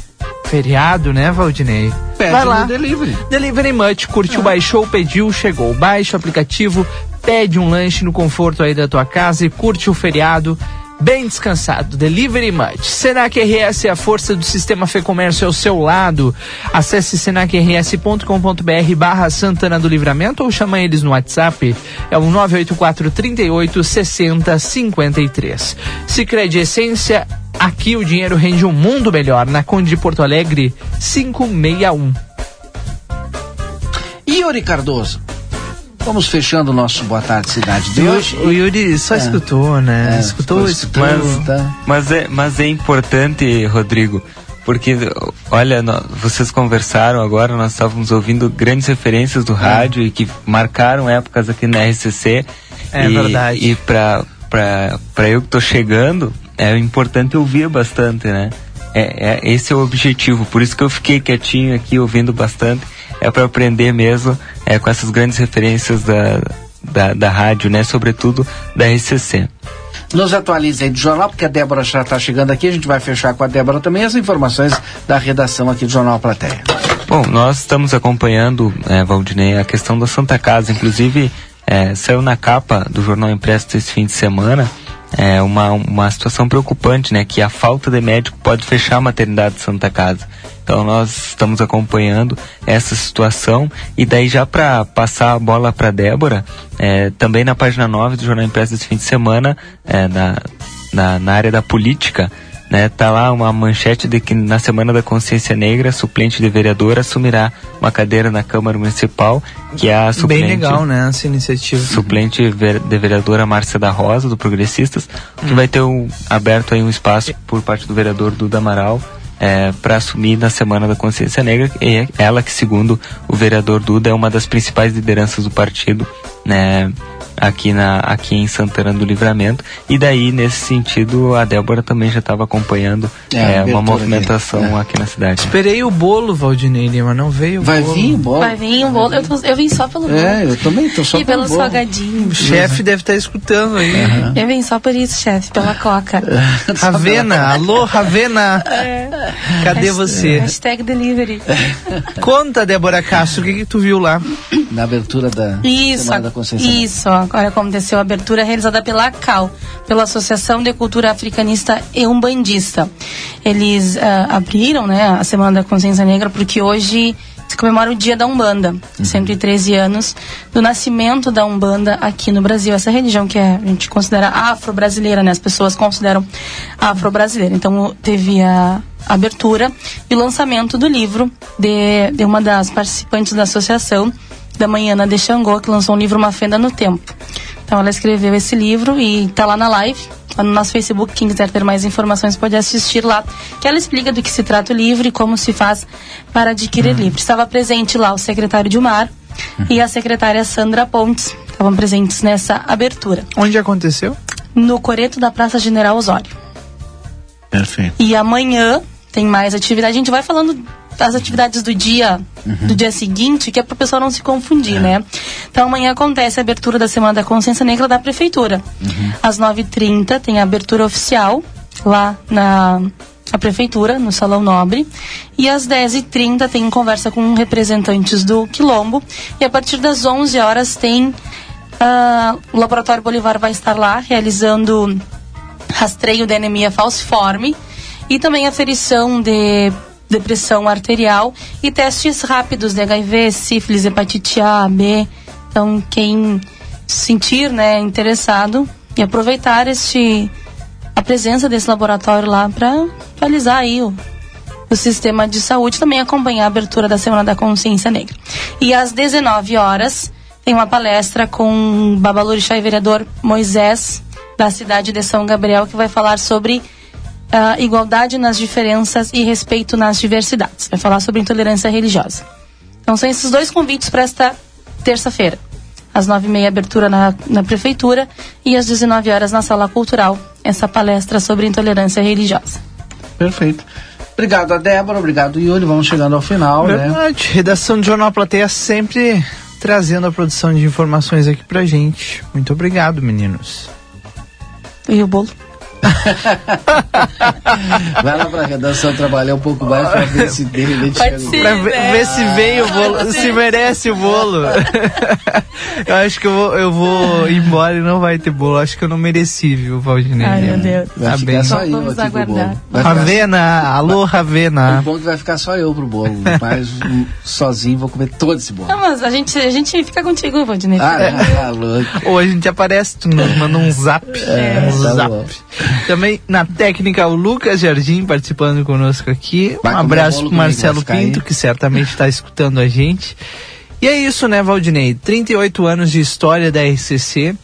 Feriado, né, Valdinei? Pede vai lá. delivery. Delivery Much, curtiu, baixou, pediu, chegou. Baixa o aplicativo, pede um lanche no conforto aí da tua casa e curte o feriado bem descansado. Delivery Much. Senac RS, a força do sistema Fê Comércio ao seu lado. Acesse senacrs.com.br barra Santana do Livramento ou chama eles no WhatsApp. É o 984 38 60 53. Sicredi Essência, aqui o dinheiro rende um mundo melhor. Na Conde de Porto Alegre, 561. Yuri Cardoso. Vamos fechando o nosso Boa Tarde Cidade de hoje. o Yuri só escutou, né? Escutou, ficou escutou. escutando, tá? Mas é, mas é importante, Rodrigo, porque, olha, nó- vocês conversaram agora, nós estávamos ouvindo grandes referências do rádio e que marcaram épocas aqui na RCC. É e, verdade. E pra, pra eu que tô chegando, é importante ouvir bastante, né? É, é, esse é o objetivo, por isso que eu fiquei quietinho aqui ouvindo bastante, é para aprender mesmo é, com essas grandes referências da, da, da rádio, né? Sobretudo da RCC. Nos atualize aí do jornal, porque a Débora já está chegando aqui, a gente vai fechar com a Débora também as informações da redação aqui do Jornal Plateia. Bom, nós estamos acompanhando, é, Valdinei, a questão da Santa Casa. Inclusive, é, saiu na capa do Jornal Impresso esse fim de semana é, uma, uma situação preocupante, né? Que a falta de médico pode fechar a maternidade de Santa Casa. Então nós estamos acompanhando essa situação e daí já para passar a bola para Débora, é, também na página 9 do Jornal Impresso desse fim de semana, é, na, na, na área da política, né, tá lá uma manchete de que na Semana da Consciência Negra, suplente de vereador assumirá uma cadeira na Câmara Municipal, que é a suplente, Bem legal, né, essa iniciativa. suplente de vereadora Márcia da Rosa, do Progressistas, que Hum. vai ter um, aberto aí um espaço por parte do vereador Duda Amaral é, para assumir na Semana da Consciência Negra. E é ela que, segundo o vereador Duda, é uma das principais lideranças do partido, né? Aqui, na, aqui em Santana do Livramento. E daí, nesse sentido, a Débora também já estava acompanhando É, é, uma movimentação aqui. aqui na cidade. Esperei o bolo, Valdinei Lima, não veio o Vai bolo. vir o bolo? Vai vir um bolo. Eu, tô- eu vim só pelo bolo. É, eu também tô só E pelo pelo salgadinho. O chefe deve estar escutando aí. Eu vim só por isso, chefe, pela coca. (laughs) Ravena, alô, Ravena. É. Cadê Hasht- você? Hashtag delivery. Conta, Débora Castro, o que, que tu viu lá? Na abertura da Isso, Semana da Consciência Negra. isso. Agora aconteceu a abertura realizada pela CAL, pela Associação de Cultura Africanista e Umbandista. Eles ah, abriram né, a Semana da Consciência Negra porque hoje se comemora o Dia da Umbanda, 113 anos do nascimento da Umbanda aqui no Brasil. Essa religião que a gente considera afro-brasileira, né? As pessoas consideram afro-brasileira. Então teve a abertura e lançamento do livro de, de uma das participantes da associação, da Manhana de Xangô, que lançou um livro Uma Fenda no Tempo. Então ela escreveu esse livro e está lá na live, lá no nosso Facebook. Quem quiser ter mais informações pode assistir lá, que ela explica do que se trata o livro e como se faz para adquirir livro. Estava presente lá o secretário Dilmar e a secretária Sandra Pontes, estavam presentes nessa abertura. Onde aconteceu? No Coreto da Praça General Osório. Perfeito. E amanhã tem mais atividade. A gente vai falando das atividades do dia do dia seguinte, que é para o pessoal não se confundir, né? Então amanhã acontece a abertura da Semana da Consciência Negra da Prefeitura. Às 9h30 tem a abertura oficial lá na, na Prefeitura, no Salão Nobre. E às 10h30 tem conversa com representantes do Quilombo. E a partir das 11 horas tem. ah, o Laboratório Bolivar vai estar lá realizando rastreio de anemia falciforme e também aferição de depressão arterial e testes rápidos de HIV, sífilis, hepatite A, B. Então, quem se sentir né, interessado e aproveitar este a presença desse laboratório lá para atualizar aí o, o sistema de saúde, também acompanhar a abertura da Semana da Consciência Negra. E às 19 horas tem uma palestra com Babalorixá e vereador Moisés da cidade de São Gabriel que vai falar sobre ah, igualdade nas diferenças e respeito nas diversidades. Vai falar sobre intolerância religiosa. Então são esses dois convites para esta terça-feira. Às nove e meia, abertura na, na prefeitura e às 19 horas na sala cultural, essa palestra sobre intolerância religiosa. Perfeito. Obrigado a Débora, obrigado Yuri. Vamos chegando ao final, né? Verdade. Redação do Jornal Plateia sempre trazendo a produção de informações aqui pra gente. Muito obrigado, meninos. E o bolo? (laughs) Vai lá pra redação trabalhar um pouco mais pra ver se de repente Pode ser. Pra ver, ver se veio o bolo, se merece o bolo. (laughs) eu acho que eu vou, eu vou ir embora e não vai ter bolo. Acho que eu não mereci, viu, Valdinei? Ai, meu Deus. Vai Tá ficar bem. só eu Vamos aqui pro aguardar. bolo. Vai ficar- Ravena, alô, Ravena. O bom é que vai ficar só eu pro bolo. Mas sozinho vou comer todo esse bolo. Não, mas a gente, a gente fica contigo, Valdinei. Ah, tá louco. Ou a gente aparece, tu nos manda um zap. É, um tá zap. bom. Também na técnica, o Lucas Jardim participando conosco aqui. Vai um abraço pro Marcelo ficar aí. Pinto, que certamente está escutando a gente. E é isso, né, Valdinei? 38 anos de história da RCC.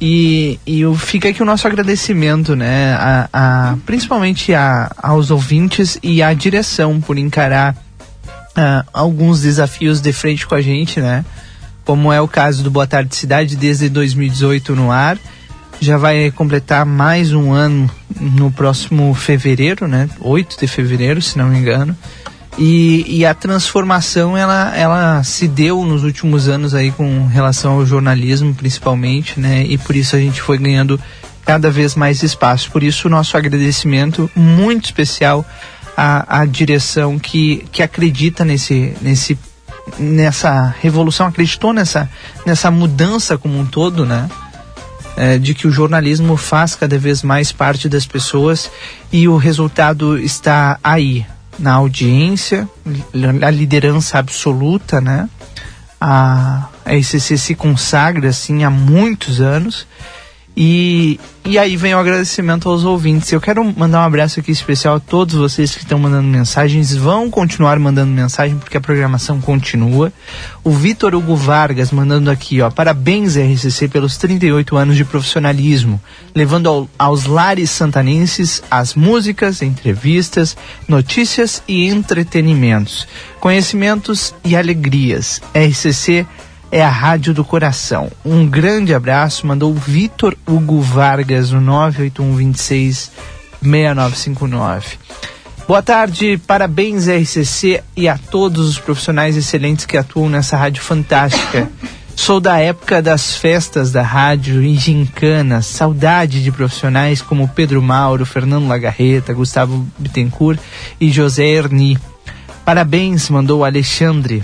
E, e fica aqui o nosso agradecimento, né? A, a- principalmente a, aos ouvintes e à direção por encarar ah, alguns desafios de frente com a gente, né? Como é o caso do Boa Tarde Cidade desde 2018 no ar. Já vai completar mais um ano no próximo fevereiro, né? 8 de fevereiro, se não me engano. E, e a transformação ela, ela se deu nos últimos anos aí com relação ao jornalismo principalmente, né? E por isso a gente foi ganhando cada vez mais espaço. Por isso o nosso agradecimento muito especial à, à direção que, que acredita nesse, nesse, nessa revolução, acreditou nessa, nessa mudança como um todo, né? É, de que o jornalismo faz cada vez mais parte das pessoas e o resultado está aí na audiência, a liderança absoluta, né? A, a ICC se consagra assim há muitos anos e, e aí vem o agradecimento aos ouvintes. Eu quero mandar um abraço aqui especial a todos vocês que estão mandando mensagens. Vão continuar mandando mensagem porque a programação continua. O Vitor Hugo Vargas mandando aqui, ó, parabéns RCC pelos 38 anos de profissionalismo, levando ao- aos lares santanenses as músicas, entrevistas, notícias e entretenimentos, conhecimentos e alegrias. RCC é a rádio do coração. Um grande abraço, mandou Vitor Hugo Vargas no 98126 6959. Boa tarde, parabéns RCC e a todos os profissionais excelentes que atuam nessa rádio fantástica. (laughs) Sou da época das festas da rádio em gincana, saudade de profissionais como Pedro Mauro, Fernando Lagarreta, Gustavo Bittencourt e José Erni. Parabéns, mandou Alexandre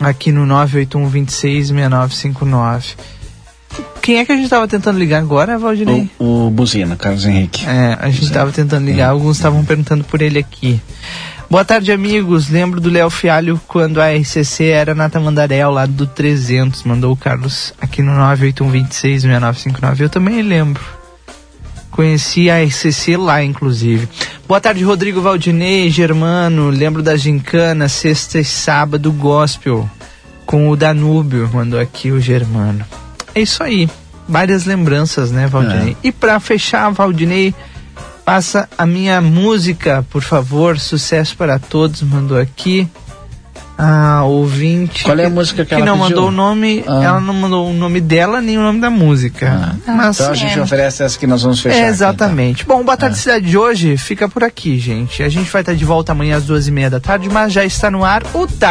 aqui no 981 26 6959. Quem é que a gente estava tentando ligar agora, Valdinei? O, o Buzina, Carlos Henrique. É, a gente estava tentando ligar, alguns estavam perguntando por ele aqui. Boa tarde, amigos. Lembro do Léo Fialho quando a RCC era na Tamandaré, ao lado do 300. Mandou o Carlos aqui no 981266959. Eu também lembro. Conheci a RCC lá, inclusive. Boa tarde, Rodrigo Valdinei, Germano. Lembro da gincana, sexta e sábado, gospel. Com o Danúbio, mandou aqui o Germano. É isso aí. Várias lembranças, né, Valdinei? E pra fechar, Valdinei, passa a minha música, por favor. Sucesso para todos, mandou aqui. Ah, ouvinte. Qual é a música que ela não pediu? mandou o nome, Ah. ela não mandou o nome dela nem o nome da música. Mas, então a gente é. oferece essa que nós vamos fechar. É, aqui, exatamente. Bom, o Boa Tarde Cidade de hoje fica por aqui, gente. A gente vai estar de volta amanhã às duas e meia da tarde, mas já está no ar o Tarde.